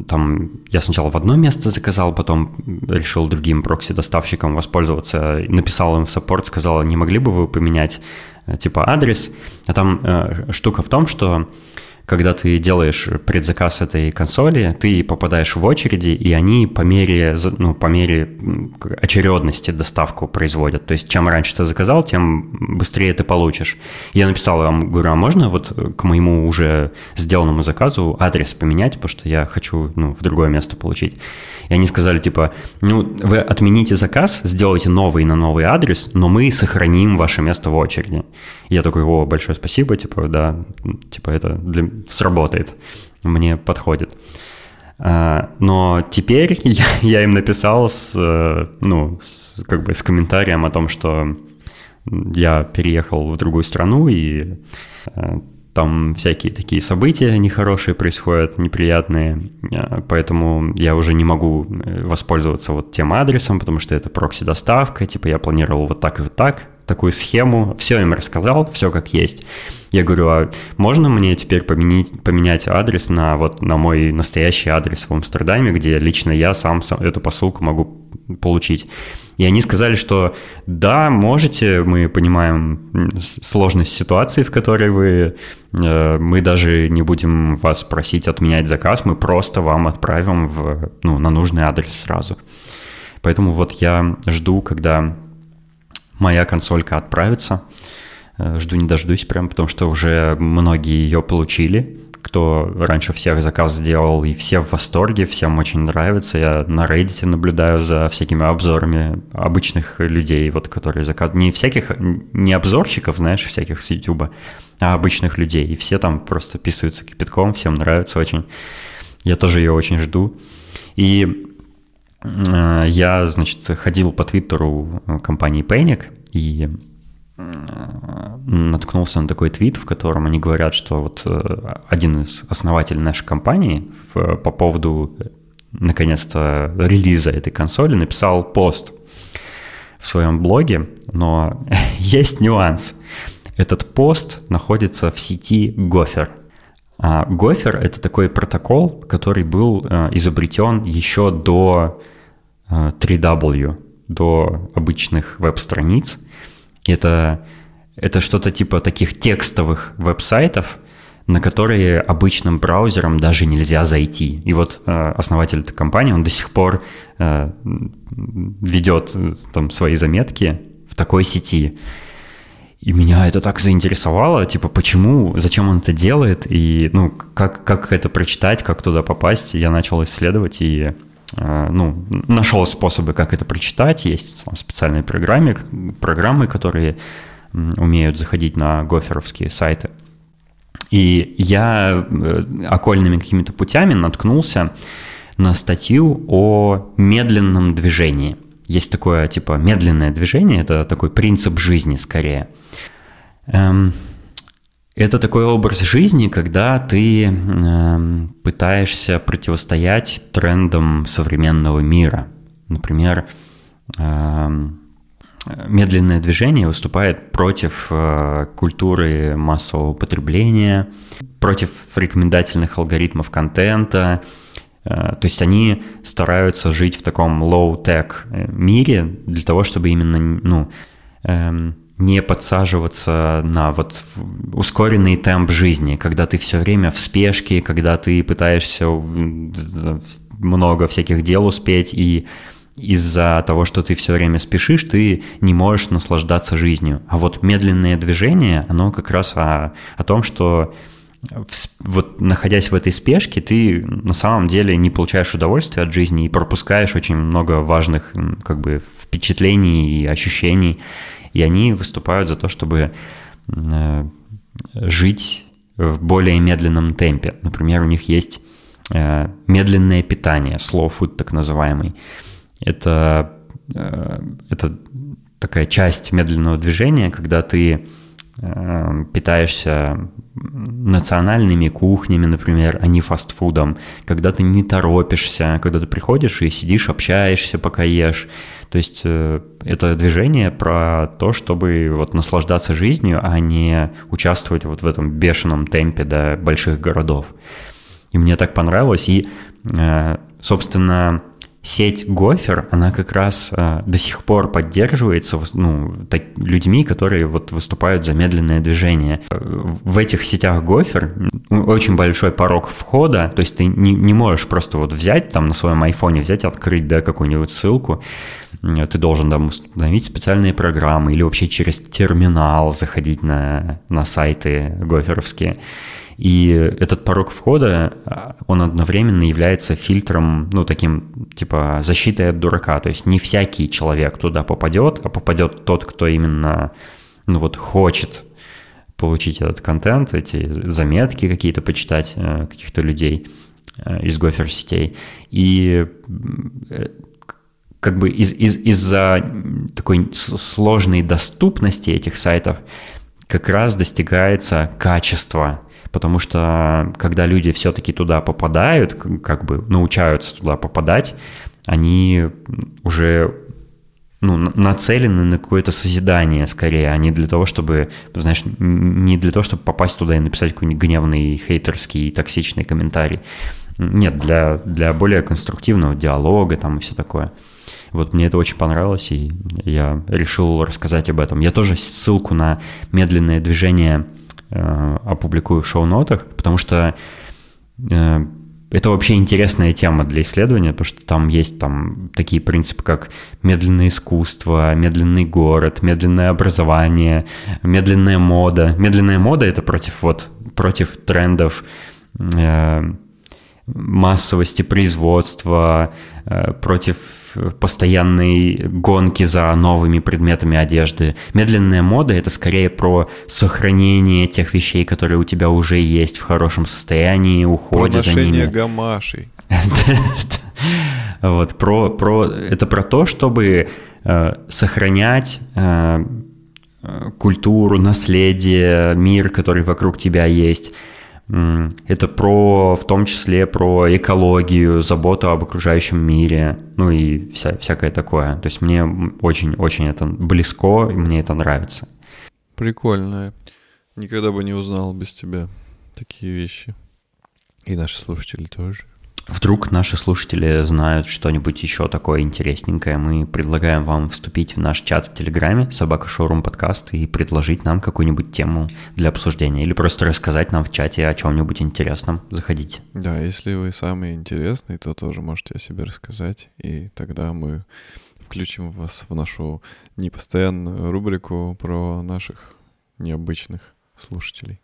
Speaker 1: там я сначала в одно место заказал, потом решил другим прокси-доставщикам воспользоваться, написал им в support, сказал, не могли бы вы поменять э, типа адрес, а там э, штука в том, что когда ты делаешь предзаказ этой консоли, ты попадаешь в очереди, и они по мере, ну, по мере очередности доставку производят. То есть, чем раньше ты заказал, тем быстрее ты получишь. Я написал вам, говорю, а можно вот к моему уже сделанному заказу адрес поменять, потому что я хочу ну, в другое место получить. И они сказали, типа, ну, вы отмените заказ, сделайте новый на новый адрес, но мы сохраним ваше место в очереди. И я такой, о, большое спасибо, типа, да, типа, это для... сработает, мне подходит. А, но теперь я, я им написал с, ну, с, как бы с комментарием о том, что я переехал в другую страну, и а, там всякие такие события нехорошие происходят, неприятные, э, поэтому я уже не могу э, воспользоваться вот тем адресом, потому что это прокси-доставка, типа я планировал вот так и вот так, такую схему, все им рассказал, все как есть. Я говорю, а можно мне теперь поменять, поменять адрес на вот на мой настоящий адрес в Амстердаме, где лично я сам эту посылку могу получить? И они сказали, что да, можете, мы понимаем сложность ситуации, в которой вы, э, мы даже не будем вас просить отменять заказ, мы просто вам отправим в, ну, на нужный адрес сразу. Поэтому вот я жду, когда моя консолька отправится. Э, жду не дождусь прям, потому что уже многие ее получили кто раньше всех заказ сделал, и все в восторге, всем очень нравится. Я на Reddit наблюдаю за всякими обзорами обычных людей, вот которые заказ... Не всяких, не обзорщиков, знаешь, всяких с YouTube, а обычных людей. И все там просто писаются кипятком, всем нравится очень. Я тоже ее очень жду. И я, значит, ходил по твиттеру компании Panic, и наткнулся на такой твит, в котором они говорят, что вот э, один из основателей нашей компании по поводу наконец-то релиза этой консоли написал пост в своем блоге, но есть нюанс. Этот пост находится в сети Gopher. А Gopher — это такой протокол, который был э, изобретен еще до 3W. Э, до обычных веб-страниц. Это, это что-то типа таких текстовых веб-сайтов, на которые обычным браузером даже нельзя зайти. И вот э, основатель этой компании, он до сих пор ведет там свои заметки в такой сети. И меня это так заинтересовало, типа, почему, зачем он это делает, и, ну, как, как это прочитать, как туда попасть. Я начал исследовать и, э, ну, нашел способы, как это прочитать. Есть там, специальные программы, программы, которые умеют заходить на гоферовские сайты. И я э, окольными какими-то путями наткнулся на статью о медленном движении. Есть такое, типа, медленное движение, это такой принцип жизни скорее – Эм, это такой образ жизни, когда ты эм, пытаешься противостоять трендам современного мира. Например, эм, медленное движение выступает против э, культуры массового потребления, против рекомендательных алгоритмов контента. Э, то есть они стараются жить в таком low-tech э, мире для того, чтобы именно ну, не подсаживаться на вот ускоренный темп жизни, когда ты все время в спешке, когда ты пытаешься много всяких дел успеть, и из-за того, что ты все время спешишь, ты не можешь наслаждаться жизнью. А вот медленное движение, оно как раз о, о том, что вот находясь в этой спешке, ты на самом деле не получаешь удовольствия от жизни и пропускаешь очень много важных как бы впечатлений и ощущений и они выступают за то, чтобы э, жить в более медленном темпе. Например, у них есть э, медленное питание, slow food так называемый. Это, э, это такая часть медленного движения, когда ты питаешься национальными кухнями, например, а не фастфудом, когда ты не торопишься, когда ты приходишь и сидишь, общаешься, пока ешь, то есть э, это движение про то, чтобы вот наслаждаться жизнью, а не участвовать вот в этом бешеном темпе до больших городов. И мне так понравилось. И, э, собственно, сеть Гофер, она как раз э, до сих пор поддерживается ну, так, людьми, которые вот выступают за медленное движение. В этих сетях Гофер очень большой порог входа, то есть ты не, не можешь просто вот взять там на своем айфоне, взять, открыть, да, какую-нибудь ссылку, ты должен там установить специальные программы или вообще через терминал заходить на, на сайты гоферовские. И этот порог входа, он одновременно является фильтром, ну, таким, типа, защитой от дурака. То есть не всякий человек туда попадет, а попадет тот, кто именно, ну, вот хочет получить этот контент, эти заметки какие-то почитать э, каких-то людей э, из гофер-сетей. И э, как бы из, из, из-за такой сложной доступности этих сайтов как раз достигается качество, потому что когда люди все-таки туда попадают, как бы научаются туда попадать, они уже ну, нацелены на какое-то созидание скорее, а не для того, чтобы, знаешь, не для того, чтобы попасть туда и написать какой-нибудь гневный, хейтерский, токсичный комментарий. Нет, для, для более конструктивного диалога там и все такое. Вот мне это очень понравилось, и я решил рассказать об этом. Я тоже ссылку на медленное движение опубликую в шоу-нотах, потому что э, это вообще интересная тема для исследования, потому что там есть там такие принципы, как медленное искусство, медленный город, медленное образование, медленная мода. Медленная мода — это против, вот, против трендов э, массовости производства, э, против постоянной гонки за новыми предметами одежды. Медленная мода — это скорее про сохранение тех вещей, которые у тебя уже есть в хорошем состоянии, уходе за ними.
Speaker 2: гамашей.
Speaker 1: Вот, про, про, это про то, чтобы э, сохранять э, культуру, наследие, мир, который вокруг тебя есть, это про, в том числе про экологию, заботу об окружающем мире, ну и вся, всякое такое. То есть мне очень-очень это близко, и мне это нравится.
Speaker 2: Прикольно. Никогда бы не узнал без тебя такие вещи. И наши слушатели тоже.
Speaker 1: Вдруг наши слушатели знают что-нибудь еще такое интересненькое, мы предлагаем вам вступить в наш чат в Телеграме «Собака Шоурум подкаст» и предложить нам какую-нибудь тему для обсуждения или просто рассказать нам в чате о чем-нибудь интересном. Заходите.
Speaker 2: Да, если вы самый интересный, то тоже можете о себе рассказать, и тогда мы включим вас в нашу непостоянную рубрику про наших необычных слушателей.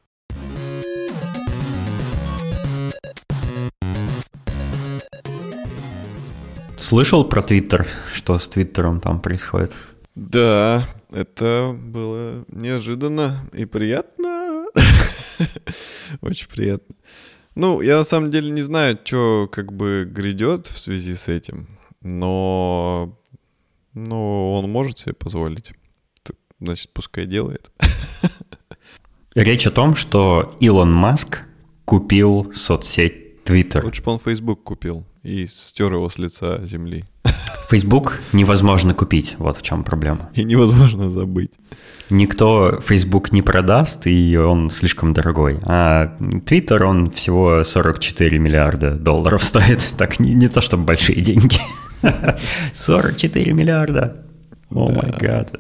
Speaker 1: Слышал про Твиттер, что с Твиттером там происходит?
Speaker 2: Да, это было неожиданно и приятно. Очень приятно. Ну, я на самом деле не знаю, что как бы грядет в связи с этим, но, но он может себе позволить. Значит, пускай делает.
Speaker 1: Речь о том, что Илон Маск купил соцсеть Twitter.
Speaker 2: Лучше бы он Facebook купил и стер его с лица земли.
Speaker 1: Facebook невозможно купить, вот в чем проблема.
Speaker 2: И невозможно забыть.
Speaker 1: Никто Facebook не продаст, и он слишком дорогой. А Twitter, он всего 44 миллиарда долларов стоит. Так, не, не то, чтобы большие деньги. 44 миллиарда. О май гад.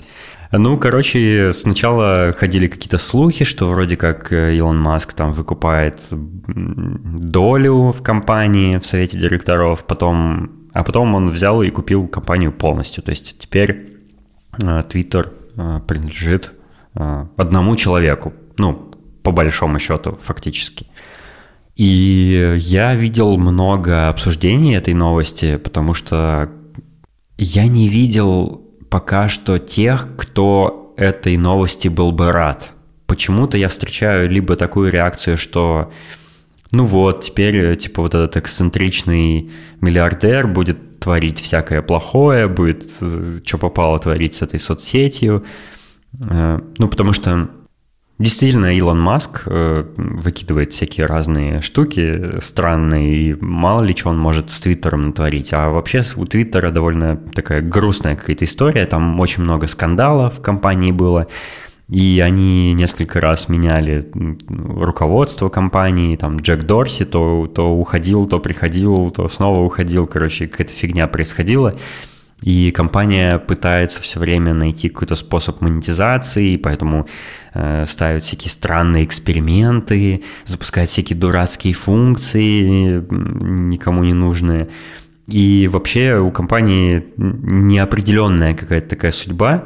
Speaker 1: Ну, короче, сначала ходили какие-то слухи, что вроде как э, Илон Маск там выкупает долю в компании, в совете директоров, потом, а потом он взял и купил компанию полностью. То есть теперь э, Twitter э, принадлежит одному человеку, ну, по большому счету, фактически. И я видел много обсуждений этой новости, потому что я не видел пока что тех, кто этой новости был бы рад. Почему-то я встречаю либо такую реакцию, что ну вот, теперь, типа, вот этот эксцентричный миллиардер будет творить всякое плохое, будет э, что попало творить с этой соцсетью. Э, ну, потому что Действительно, Илон Маск э, выкидывает всякие разные штуки странные, и мало ли что он может с Твиттером натворить. А вообще у Твиттера довольно такая грустная какая-то история, там очень много скандалов в компании было, и они несколько раз меняли руководство компании, там Джек Дорси то, то уходил, то приходил, то снова уходил, короче, какая-то фигня происходила. И компания пытается все время найти какой-то способ монетизации, поэтому э, ставит всякие странные эксперименты, запускает всякие дурацкие функции, никому не нужные. И вообще у компании неопределенная какая-то такая судьба.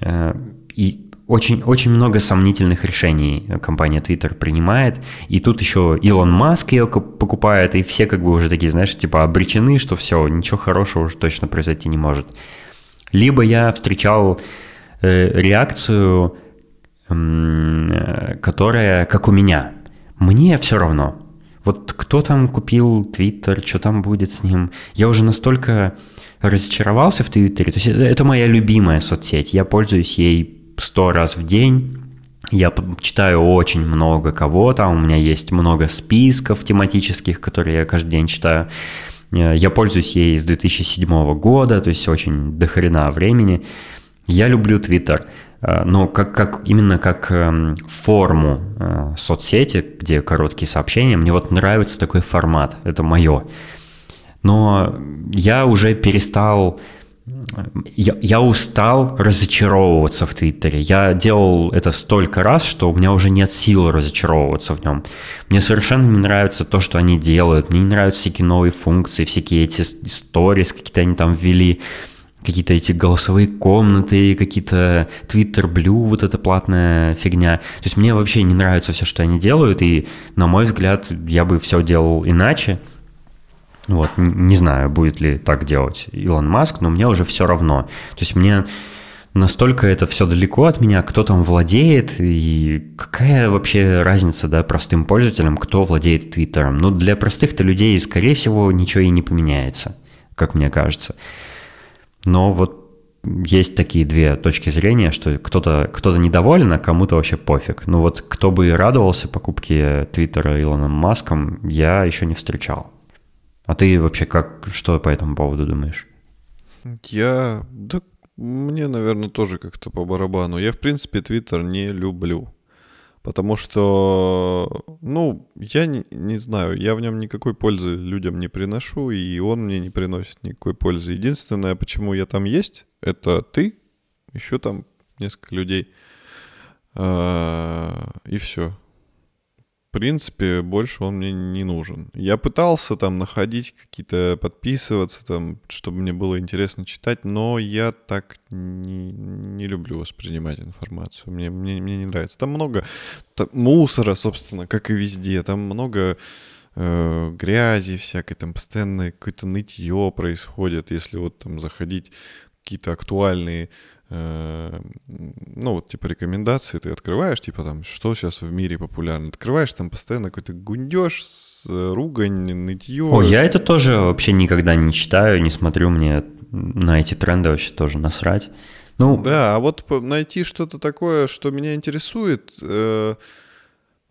Speaker 1: Э, и очень, очень много сомнительных решений компания Twitter принимает, и тут еще Илон Маск ее покупает, и все как бы уже такие, знаешь, типа обречены, что все, ничего хорошего уже точно произойти не может. Либо я встречал э, реакцию, э, которая как у меня. Мне все равно. Вот кто там купил Твиттер, что там будет с ним. Я уже настолько разочаровался в Твиттере. То есть это моя любимая соцсеть. Я пользуюсь ей сто раз в день. Я читаю очень много кого там, у меня есть много списков тематических, которые я каждый день читаю. Э, я пользуюсь ей с 2007 года, то есть очень дохрена времени. Я люблю Twitter, э, но как, как, именно как эм, форму э, соцсети, где короткие сообщения, мне вот нравится такой формат, это мое. Но я уже перестал я, я устал разочаровываться в Твиттере. Я делал это столько раз, что у меня уже нет сил разочаровываться в нем. Мне совершенно не нравится то, что они делают. Мне не нравятся всякие новые функции, всякие эти сторис, какие-то они там ввели какие-то эти голосовые комнаты, какие-то Twitter Blue, вот эта платная фигня. То есть мне вообще не нравится все, что они делают, и, на мой взгляд, я бы все делал иначе. Вот, не знаю, будет ли так делать Илон Маск, но мне уже все равно. То есть мне настолько это все далеко от меня, кто там владеет, и какая вообще разница, да, простым пользователям, кто владеет Твиттером. Ну, для простых-то людей, скорее всего, ничего и не поменяется, как мне кажется. Но вот есть такие две точки зрения, что кто-то кто недоволен, а кому-то вообще пофиг. Ну вот кто бы радовался покупке Твиттера Илоном Маском, я еще не встречал. А ты вообще как, что по этому поводу думаешь?
Speaker 2: Я, да, мне, наверное, тоже как-то по барабану. Я, в принципе, Твиттер не люблю. Потому что, ну, я не, не знаю, я в нем никакой пользы людям не приношу, и он мне не приносит никакой пользы. Единственное, почему я там есть, это ты, еще там несколько людей, а, и все принципе, больше он мне не нужен. Я пытался там находить какие-то, подписываться там, чтобы мне было интересно читать, но я так не, не люблю воспринимать информацию. Мне, мне, мне не нравится. Там много там, мусора, собственно, как и везде. Там много э, грязи всякой, там постоянно какое-то нытье происходит. Если вот там заходить какие-то актуальные ну, вот, типа, рекомендации ты открываешь, типа, там, что сейчас в мире популярно. Открываешь, там постоянно какой-то гундеж, ругань, нытье.
Speaker 1: О, я это тоже вообще никогда не читаю, не смотрю, мне на эти тренды вообще тоже насрать.
Speaker 2: Ну, да, а вот найти что-то такое, что меня интересует, э,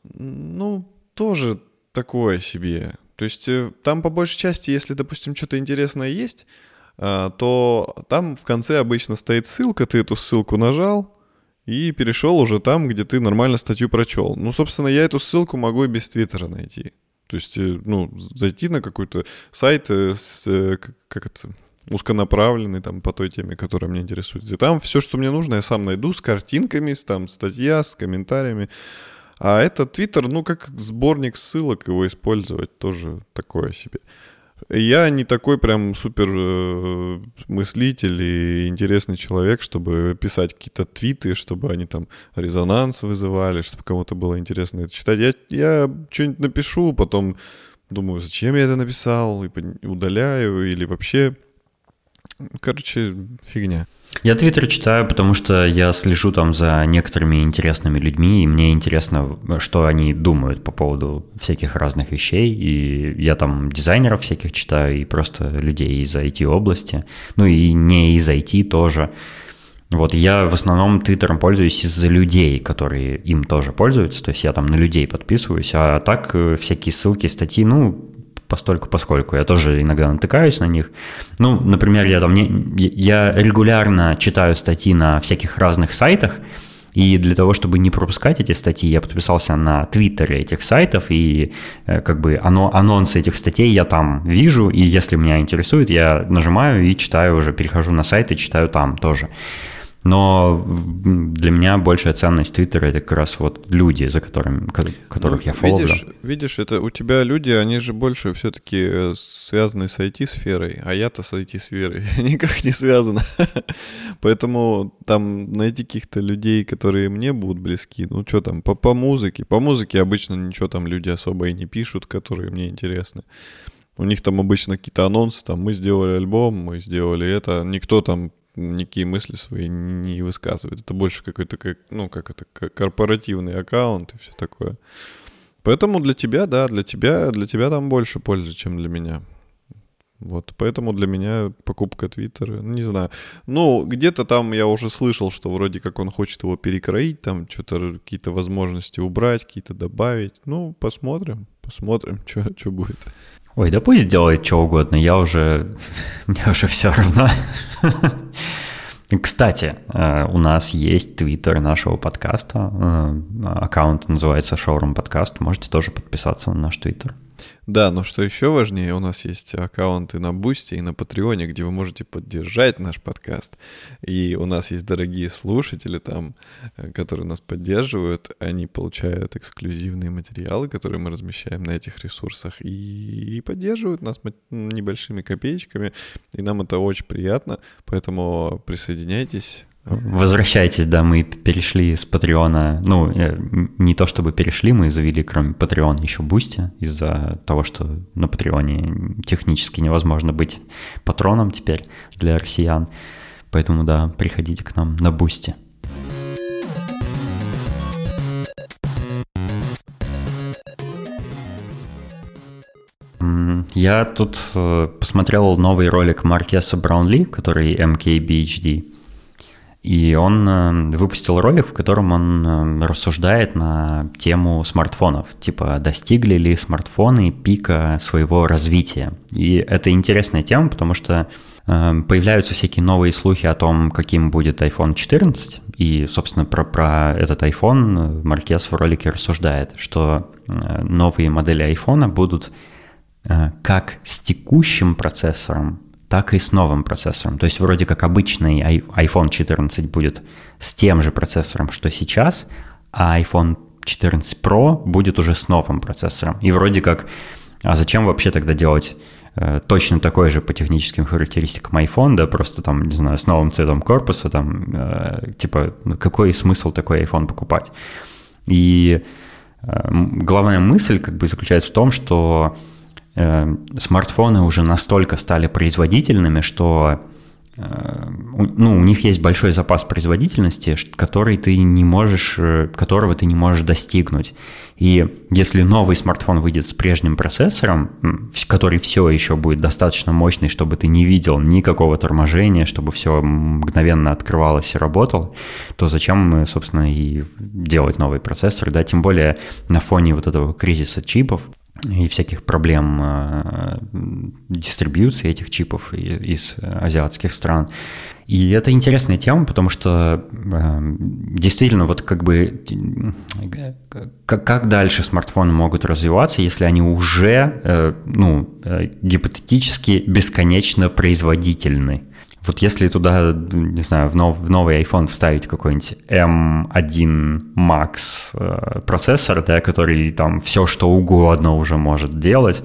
Speaker 2: ну, тоже такое себе. То есть э, там по большей части, если, допустим, что-то интересное есть, то там в конце обычно стоит ссылка, ты эту ссылку нажал и перешел уже там, где ты нормально статью прочел. Ну, собственно, я эту ссылку могу и без Твиттера найти. То есть, э, ну, зайти на какой-то сайт, э, с, э, как это, узконаправленный там по той теме, которая меня интересует. И там все, что мне нужно, я сам найду с картинками, с, там статья, с комментариями. А это Твиттер, ну, как сборник ссылок его использовать, тоже такое себе. Я не такой прям супер э, мыслитель и интересный человек, чтобы писать какие-то твиты, чтобы они там резонанс вызывали, чтобы кому-то было интересно это читать. Я, я что-нибудь напишу, потом думаю, зачем я это написал, и удаляю, или вообще... Короче, фигня.
Speaker 1: Я Твиттер читаю, потому что я слежу там за некоторыми интересными людьми, и мне интересно, что они думают по поводу всяких разных вещей. И я там дизайнеров всяких читаю, и просто людей из IT-области. Ну и не из IT тоже. Вот я в основном Твиттером пользуюсь из-за людей, которые им тоже пользуются. То есть я там на людей подписываюсь, а так э, всякие ссылки, статьи, ну, постольку поскольку. Я тоже иногда натыкаюсь на них. Ну, например, я там не, я регулярно читаю статьи на всяких разных сайтах, и для того, чтобы не пропускать эти статьи, я подписался на твиттере этих сайтов, и э, как бы оно, анонсы этих статей я там вижу, и если меня интересует, я нажимаю и читаю уже, перехожу на сайт и читаю там тоже. Но для меня большая ценность Твиттера это как раз вот люди, за которыми, которых ну, я фолловлю.
Speaker 2: Видишь, видишь, это у тебя люди, они же больше все-таки э, связаны с IT-сферой, а я-то с IT-сферой никак не связан. Поэтому там найти каких-то людей, которые мне будут близки, ну что там, по, по музыке. По музыке обычно ничего там люди особо и не пишут, которые мне интересны. У них там обычно какие-то анонсы, там мы сделали альбом, мы сделали это. Никто там никакие мысли свои не высказывает. Это больше какой-то, как, ну, как это, корпоративный аккаунт и все такое. Поэтому для тебя, да, для тебя, для тебя там больше пользы, чем для меня. Вот, поэтому для меня покупка Твиттера, не знаю. Ну, где-то там я уже слышал, что вроде как он хочет его перекроить, там что-то, какие-то возможности убрать, какие-то добавить. Ну, посмотрим, посмотрим, что будет.
Speaker 1: Ой, да пусть делает что угодно, я уже... Мне уже все равно. Кстати, э, у нас есть твиттер нашего подкаста. Э, аккаунт называется Showroom Подкаст. Можете тоже подписаться на наш твиттер.
Speaker 2: Да, но что еще важнее, у нас есть аккаунты на Boosty и на Патреоне, где вы можете поддержать наш подкаст. И у нас есть дорогие слушатели там, э, которые нас поддерживают. Они получают эксклюзивные материалы, которые мы размещаем на этих ресурсах, и поддерживают нас небольшими копеечками. И нам это очень приятно, поэтому присоединяйтесь
Speaker 1: Возвращайтесь, да, мы перешли с Патреона, ну, э, не то чтобы перешли, мы завели, кроме Патреона, еще Boosty, из-за того, что на Патреоне технически невозможно быть патроном теперь для россиян. Поэтому, да, приходите к нам на Boosty. Я тут э, посмотрел новый ролик Маркеса Браунли, который MKBHD. И он э, выпустил ролик, в котором он э, рассуждает на тему смартфонов, типа достигли ли смартфоны пика своего развития. И это интересная тема, потому что э, появляются всякие новые слухи о том, каким будет iPhone 14, И, собственно, про, про этот iPhone Маркес в ролике рассуждает, что новые модели iPhone будут как с текущим процессором, так и с новым процессором. То есть вроде как обычный iPhone 14 будет с тем же процессором, что сейчас, а iPhone 14 Pro будет уже с новым процессором. И вроде как, а зачем вообще тогда делать э, точно такой же по техническим характеристикам iPhone, да, просто там, не знаю, с новым цветом корпуса, там, э, типа, ну, какой смысл такой iPhone покупать? И э, главная мысль как бы заключается в том, что смартфоны уже настолько стали производительными, что Э, ну, у них есть большой запас производительности, который ты не можешь, э, которого ты не можешь достигнуть. И если новый смартфон выйдет с прежним процессором, который все еще будет достаточно мощный, чтобы ты не видел никакого торможения, чтобы все мгновенно открывалось и работало, то зачем, собственно, и делать новый процессор, да, тем более на фоне вот этого кризиса чипов, и всяких проблем э, дистрибьюции этих чипов из азиатских стран. И это интересная тема, потому что э, действительно вот как бы как, дальше смартфоны могут развиваться, если они уже э, ну, гипотетически бесконечно производительны. Вот если туда, не знаю, в, нов, в новый iPhone вставить какой-нибудь M1 Max э, процессор, да, который там все что угодно уже может делать,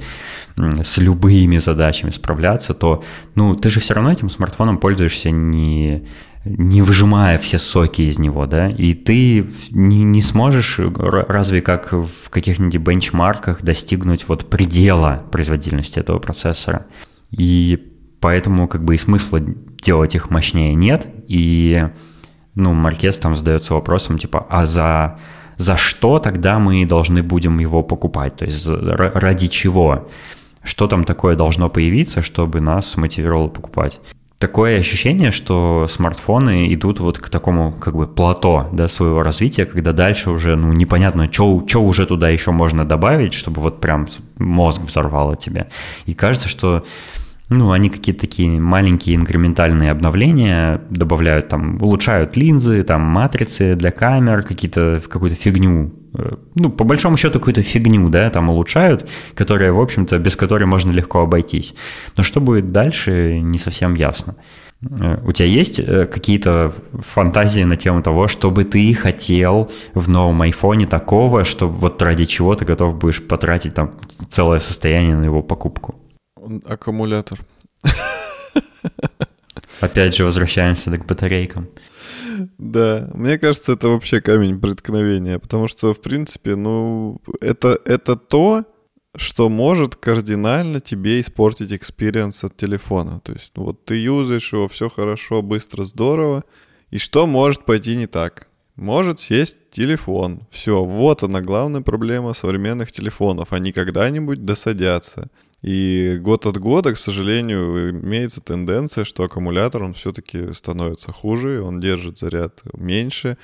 Speaker 1: с любыми задачами справляться, то, ну, ты же все равно этим смартфоном пользуешься не, не выжимая все соки из него, да, и ты не, не сможешь разве как в каких-нибудь бенчмарках достигнуть вот предела производительности этого процессора. И поэтому как бы и смысла делать их мощнее нет. И, ну, Маркес там задается вопросом, типа, а за, за что тогда мы должны будем его покупать? То есть ради чего? Что там такое должно появиться, чтобы нас мотивировало покупать? Такое ощущение, что смартфоны идут вот к такому как бы плато да, своего развития, когда дальше уже ну, непонятно, что уже туда еще можно добавить, чтобы вот прям мозг взорвало тебе. И кажется, что ну, они какие-то такие маленькие инкрементальные обновления добавляют, там, улучшают линзы, там, матрицы для камер, какие-то, какую-то фигню. Э, ну, по большому счету, какую-то фигню, да, там улучшают, которая, в общем-то, без которой можно легко обойтись. Но что будет дальше, не совсем ясно. Э, у тебя есть э, какие-то фантазии на тему того, что бы ты хотел в новом айфоне такого, что вот ради чего ты готов будешь потратить там целое состояние на его покупку?
Speaker 2: Аккумулятор.
Speaker 1: Опять же, возвращаемся к батарейкам.
Speaker 2: Да, мне кажется, это вообще камень преткновения, потому что, в принципе, ну, это, это то, что может кардинально тебе испортить experience от телефона. То есть, ну, вот ты юзаешь его, все хорошо, быстро, здорово, и что может пойти не так? Может сесть телефон. Все, вот она главная проблема современных телефонов. Они когда-нибудь да садятся. И год от года, к сожалению, имеется тенденция, что аккумулятор, он все-таки становится хуже, он держит заряд меньше.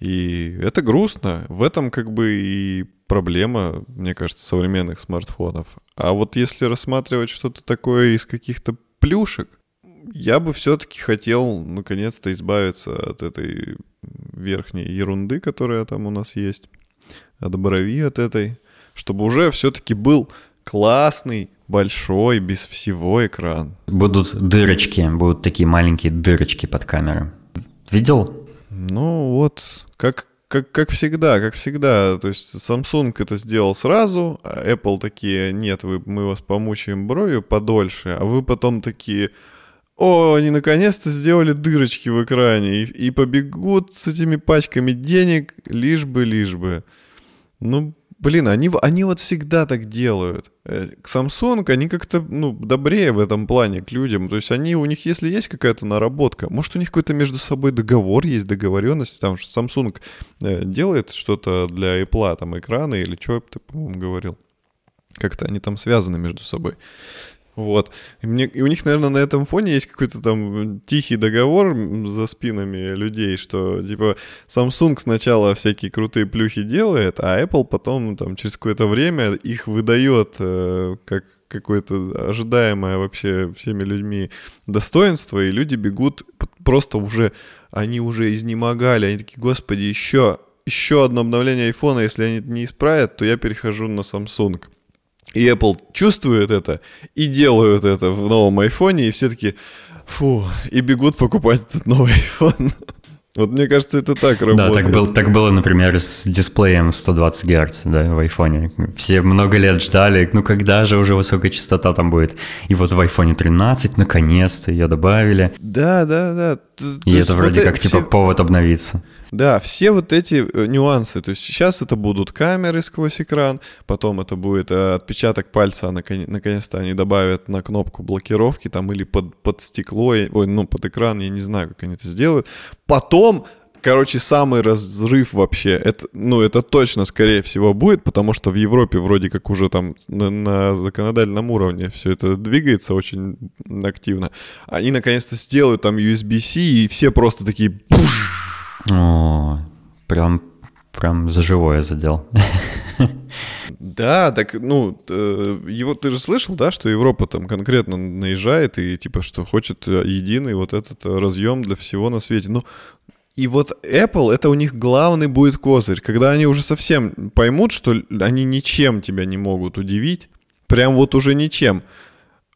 Speaker 2: И это грустно. В этом как бы и проблема, мне кажется, современных смартфонов. А вот если рассматривать что-то такое из каких-то плюшек, я бы все-таки хотел наконец-то избавиться от этой верхней ерунды, которая там у нас есть, от брови от этой, чтобы уже все-таки был классный, большой, без всего экран.
Speaker 1: Будут дырочки, будут такие маленькие дырочки под камерой. Видел?
Speaker 2: Ну вот, как, как, как всегда, как всегда. То есть Samsung это сделал сразу, а Apple такие, нет, вы, мы вас помучаем бровью подольше, а вы потом такие, о, они наконец-то сделали дырочки в экране и, и побегут с этими пачками денег, лишь бы, лишь бы. Ну, Блин, они, они вот всегда так делают. Э, к Samsung они как-то, ну, добрее в этом плане к людям. То есть они, у них, если есть какая-то наработка, может, у них какой-то между собой договор есть, договоренность, там, что Samsung э, делает что-то для Apple, там, экраны или что ты, по-моему, говорил. Как-то они там связаны между собой. Вот. И, мне, и у них, наверное, на этом фоне есть какой-то там тихий договор за спинами людей, что, типа, Samsung сначала всякие крутые плюхи делает, а Apple потом, там, через какое-то время их выдает э, как какое-то ожидаемое вообще всеми людьми достоинство, и люди бегут просто уже, они уже изнемогали, они такие, господи, еще, еще одно обновление айфона, если они не исправят, то я перехожу на Samsung. И Apple чувствует это и делают это в новом айфоне, и все таки фу, и бегут покупать этот новый iPhone. Вот мне кажется, это так работает.
Speaker 1: Да, так, был, так было, например, с дисплеем 120 Гц да, в айфоне. Все много лет ждали, ну когда же уже высокая частота там будет. И вот в айфоне 13 наконец-то ее добавили.
Speaker 2: Да, да, да.
Speaker 1: И это вроде вот как все... типа повод обновиться.
Speaker 2: Да, все вот эти э, нюансы. То есть сейчас это будут камеры сквозь экран, потом это будет э, отпечаток пальца, наконец-то они добавят на кнопку блокировки там или под, под стекло, ой, ну под экран, я не знаю, как они это сделают. Потом Короче, самый разрыв вообще, это, ну, это точно, скорее всего, будет, потому что в Европе вроде как уже там на, на законодательном уровне все это двигается очень активно. Они наконец-то сделают там USB-C, и все просто такие... Пуш!
Speaker 1: О, прям, прям за живое задел.
Speaker 2: Да, так, ну, э, его ты же слышал, да, что Европа там конкретно наезжает и типа что хочет э, единый вот этот э, разъем для всего на свете. Ну, и вот Apple, это у них главный будет козырь. Когда они уже совсем поймут, что они ничем тебя не могут удивить, прям вот уже ничем,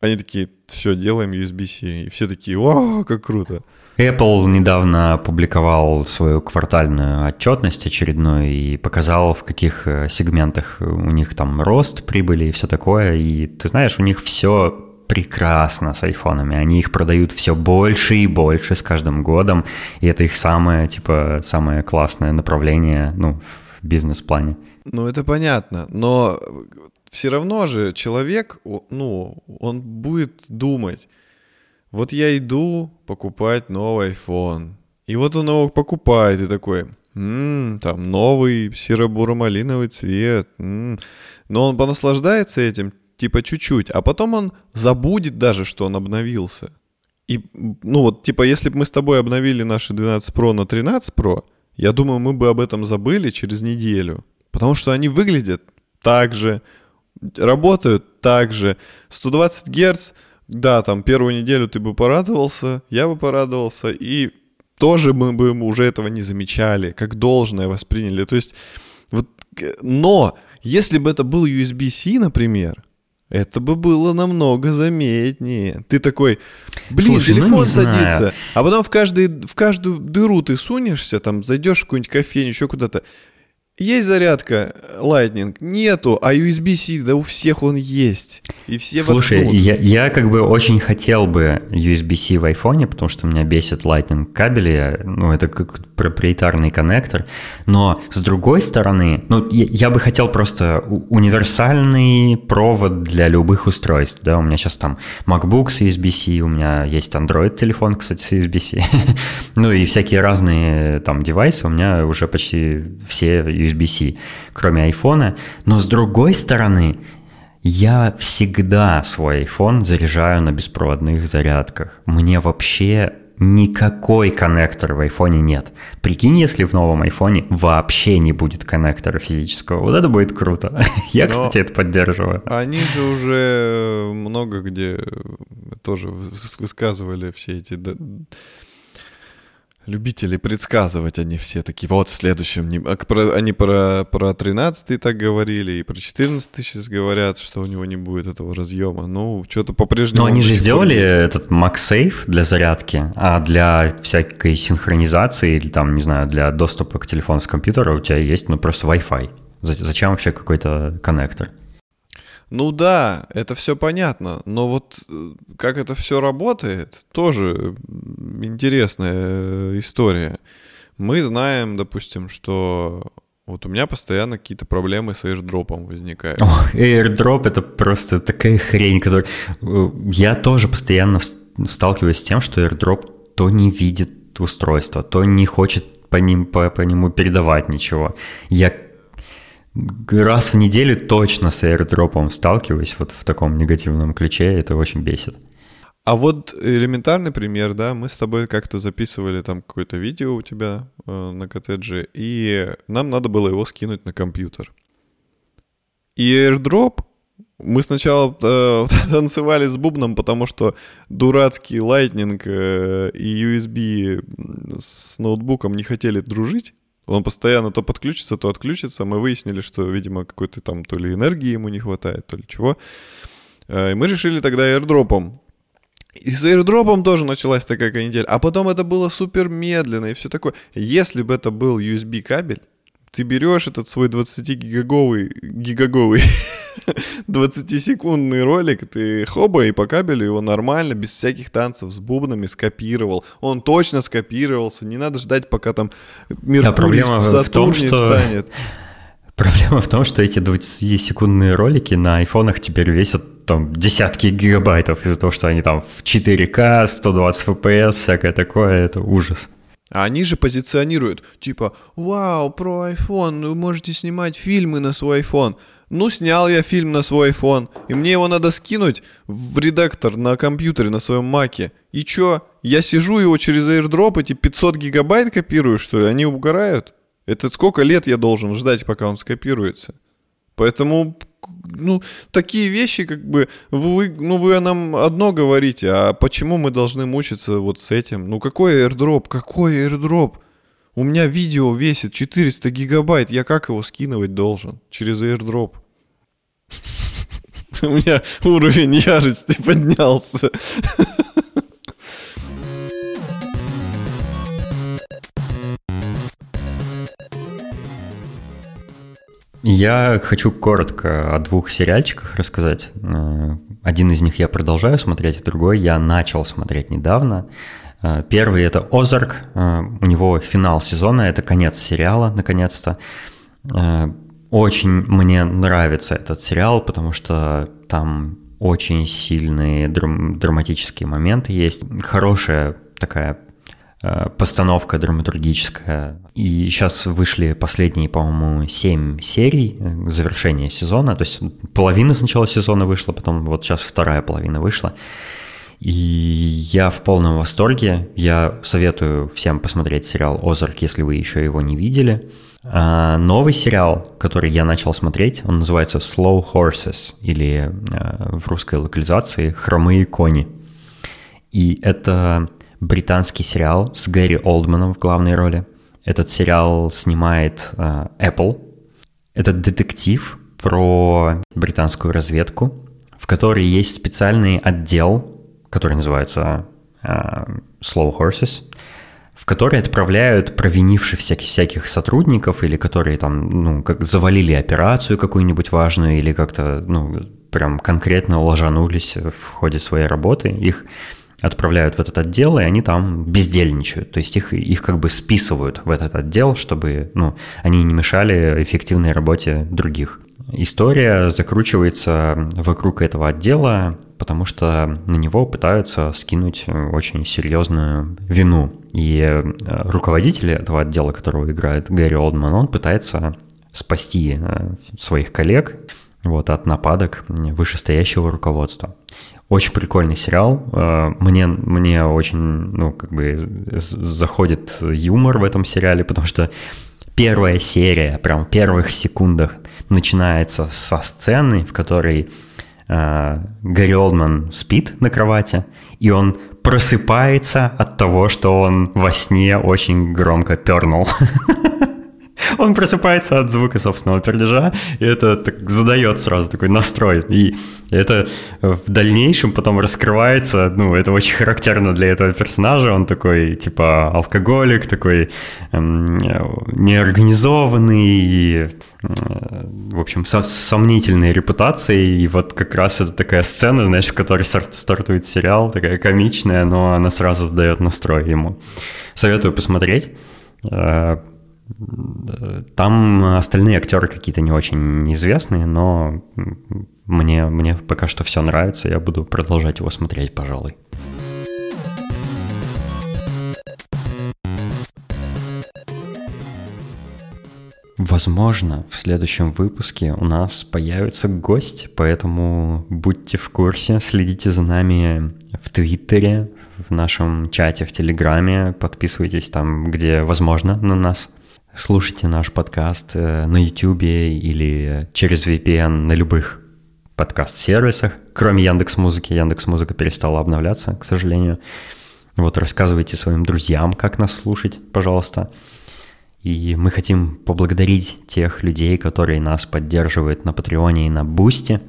Speaker 2: они такие, все, делаем USB-C. И все такие, о, как круто.
Speaker 1: Apple недавно опубликовал свою квартальную отчетность очередную и показал, в каких э, сегментах у них там рост прибыли и все такое. И ты знаешь, у них все прекрасно с айфонами. Они их продают все больше и больше с каждым годом. И это их самое, типа, самое классное направление, ну, в бизнес-плане.
Speaker 2: Ну, это понятно. Но все равно же человек, ну, он будет думать, вот я иду покупать новый iPhone. И вот он его покупает и такой, м-м, там новый серо-буро-малиновый цвет. М-м. Но он понаслаждается этим, типа чуть-чуть, а потом он забудет даже, что он обновился. И, ну вот, типа, если бы мы с тобой обновили наши 12 Pro на 13 Pro, я думаю, мы бы об этом забыли через неделю. Потому что они выглядят так же, работают так же. 120 Гц да, там первую неделю ты бы порадовался, я бы порадовался, и тоже мы бы уже этого не замечали, как должное восприняли. То есть, вот, но если бы это был USB-C, например, это бы было намного заметнее. Ты такой, блин, Слушай, ну телефон ну садится, знаю. а потом в, каждый, в каждую дыру ты сунешься, там зайдешь в какую-нибудь кофейню, еще куда-то, есть зарядка Lightning? Нету, а USB-C, да у всех он есть. И все
Speaker 1: Слушай, я, я как бы очень хотел бы USB-C в айфоне, потому что меня бесит Lightning кабели, ну это как проприетарный коннектор, но с другой стороны, ну я, я бы хотел просто универсальный провод для любых устройств, да, у меня сейчас там MacBook с USB-C, у меня есть Android телефон, кстати, с USB-C, ну и всякие разные там девайсы, у меня уже почти все USB-C, кроме айфона. Но с другой стороны, я всегда свой iPhone заряжаю на беспроводных зарядках. Мне вообще никакой коннектор в айфоне нет. Прикинь, если в новом айфоне вообще не будет коннектора физического. Вот это будет круто. Я, Но кстати, это поддерживаю.
Speaker 2: Они же уже много где тоже высказывали все эти любители предсказывать, они все такие, вот в следующем, не, а они про, про 13 так говорили, и про 14 сейчас говорят, что у него не будет этого разъема. Ну, что-то по-прежнему...
Speaker 1: Но они же сделали этот MagSafe для зарядки, а для всякой синхронизации или там, не знаю, для доступа к телефону с компьютера у тебя есть, ну, просто Wi-Fi. Зачем вообще какой-то коннектор?
Speaker 2: Ну да, это все понятно, но вот э, как это все работает, тоже интересная э, история. Мы знаем, допустим, что вот у меня постоянно какие-то проблемы с airdrop возникают. О,
Speaker 1: airdrop это просто такая хрень, которая... Э, я тоже постоянно сталкиваюсь с тем, что airdrop то не видит устройство, то не хочет по, ним, по, по нему передавать ничего. Я раз в неделю точно с airdropом сталкиваюсь вот в таком негативном ключе, это очень бесит.
Speaker 2: А вот элементарный пример, да, мы с тобой как-то записывали там какое-то видео у тебя э, на коттедже, и нам надо было его скинуть на компьютер. И airdrop Мы сначала э, танцевали с бубном, потому что дурацкий Lightning э, и USB с ноутбуком не хотели дружить. Он постоянно то подключится, то отключится. Мы выяснили, что, видимо, какой-то там то ли энергии ему не хватает, то ли чего. Э, и мы решили тогда airdropом. И с airdropом тоже началась такая неделя. А потом это было супер медленно и все такое. Если бы это был USB кабель, ты берешь этот свой 20-гигаговый, гигаговый, 20-секундный ролик, ты хоба и по кабелю его нормально, без всяких танцев с бубнами скопировал. Он точно скопировался, не надо ждать, пока там
Speaker 1: Меркурий да, в, в том, что... встанет. Проблема в том, что эти 20-секундные ролики на айфонах теперь весят там десятки гигабайтов из-за того, что они там в 4К, 120 FPS, всякое такое, это ужас.
Speaker 2: А они же позиционируют, типа, вау, про iPhone, вы можете снимать фильмы на свой iPhone. Ну, снял я фильм на свой iPhone, и мне его надо скинуть в редактор на компьютере, на своем маке. И чё, я сижу его через AirDrop, эти 500 гигабайт копирую, что ли? Они угорают? Это сколько лет я должен ждать, пока он скопируется? Поэтому ну, такие вещи, как бы, вы, ну, вы нам одно говорите, а почему мы должны мучиться вот с этим? Ну, какой airdrop? Какой airdrop? У меня видео весит 400 гигабайт, я как его скидывать должен? Через airdrop. У меня уровень ярости поднялся.
Speaker 1: Я хочу коротко о двух сериальчиках рассказать. Э, один из них я продолжаю смотреть, другой я начал смотреть недавно. Э, первый это Озарк. Э, у него финал сезона, это конец сериала, наконец-то. Очень мне нравится этот сериал, потому что там очень сильные драм- драматические моменты есть. Хорошая такая постановка драматургическая. И сейчас вышли последние, по-моему, 7 серий э, завершения сезона. То есть половина сначала сезона вышла, потом вот сейчас вторая половина вышла. И я в полном восторге. Я советую всем посмотреть сериал «Озарк», если вы еще его не видели. А новый сериал, который я начал смотреть, он называется «Slow Horses» или э, в русской локализации «Хромые кони». И это британский сериал с Гэри Олдманом в главной роли. Этот сериал снимает э, Apple. Это детектив про британскую разведку, в которой есть специальный отдел, который называется э, Slow Horses, в который отправляют провинивших всяких, всяких сотрудников или которые там, ну, как завалили операцию какую-нибудь важную или как-то, ну, прям конкретно ложанулись в ходе своей работы. Их отправляют в этот отдел, и они там бездельничают. То есть их, их как бы списывают в этот отдел, чтобы ну, они не мешали эффективной работе других. История закручивается вокруг этого отдела, потому что на него пытаются скинуть очень серьезную вину. И э, руководитель этого отдела, которого играет Гэри Олдман, он пытается спасти э, своих коллег вот, от нападок вышестоящего руководства. Очень прикольный сериал. Э, мне, мне очень, ну, как бы заходит юмор в этом сериале, потому что первая серия, прям в первых секундах начинается со сцены, в которой э, Гарри Олдман спит на кровати, и он просыпается от того, что он во сне очень громко пернул. Он просыпается от звука собственного пердежа, и это так задает сразу такой настрой. И это в дальнейшем потом раскрывается, ну, это очень характерно для этого персонажа, он такой, типа, алкоголик, такой эм, неорганизованный, и, э, в общем, со сомнительной репутацией, и вот как раз это такая сцена, знаешь, с которой стартует сериал, такая комичная, но она сразу задает настрой ему. Советую посмотреть. Там остальные актеры какие-то не очень известные, но мне, мне пока что все нравится, я буду продолжать его смотреть, пожалуй. Возможно, в следующем выпуске у нас появится гость, поэтому будьте в курсе, следите за нами в Твиттере, в нашем чате в Телеграме, подписывайтесь там, где возможно на нас – слушайте наш подкаст э, на YouTube или через VPN на любых подкаст-сервисах, кроме Яндекс Музыки. Яндекс Музыка перестала обновляться, к сожалению. Вот рассказывайте своим друзьям, как нас слушать, пожалуйста. И мы хотим поблагодарить тех людей, которые нас поддерживают на Патреоне и на Бусте.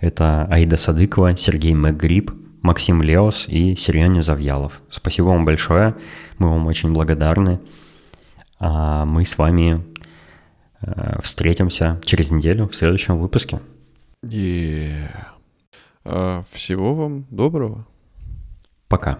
Speaker 1: Это Аида Садыкова, Сергей Мэгриб, Максим Леос и Сереня Завьялов. Спасибо вам большое, мы вам очень благодарны. А мы с вами э, встретимся через неделю в следующем выпуске.
Speaker 2: Yeah. А, всего вам доброго.
Speaker 1: Пока.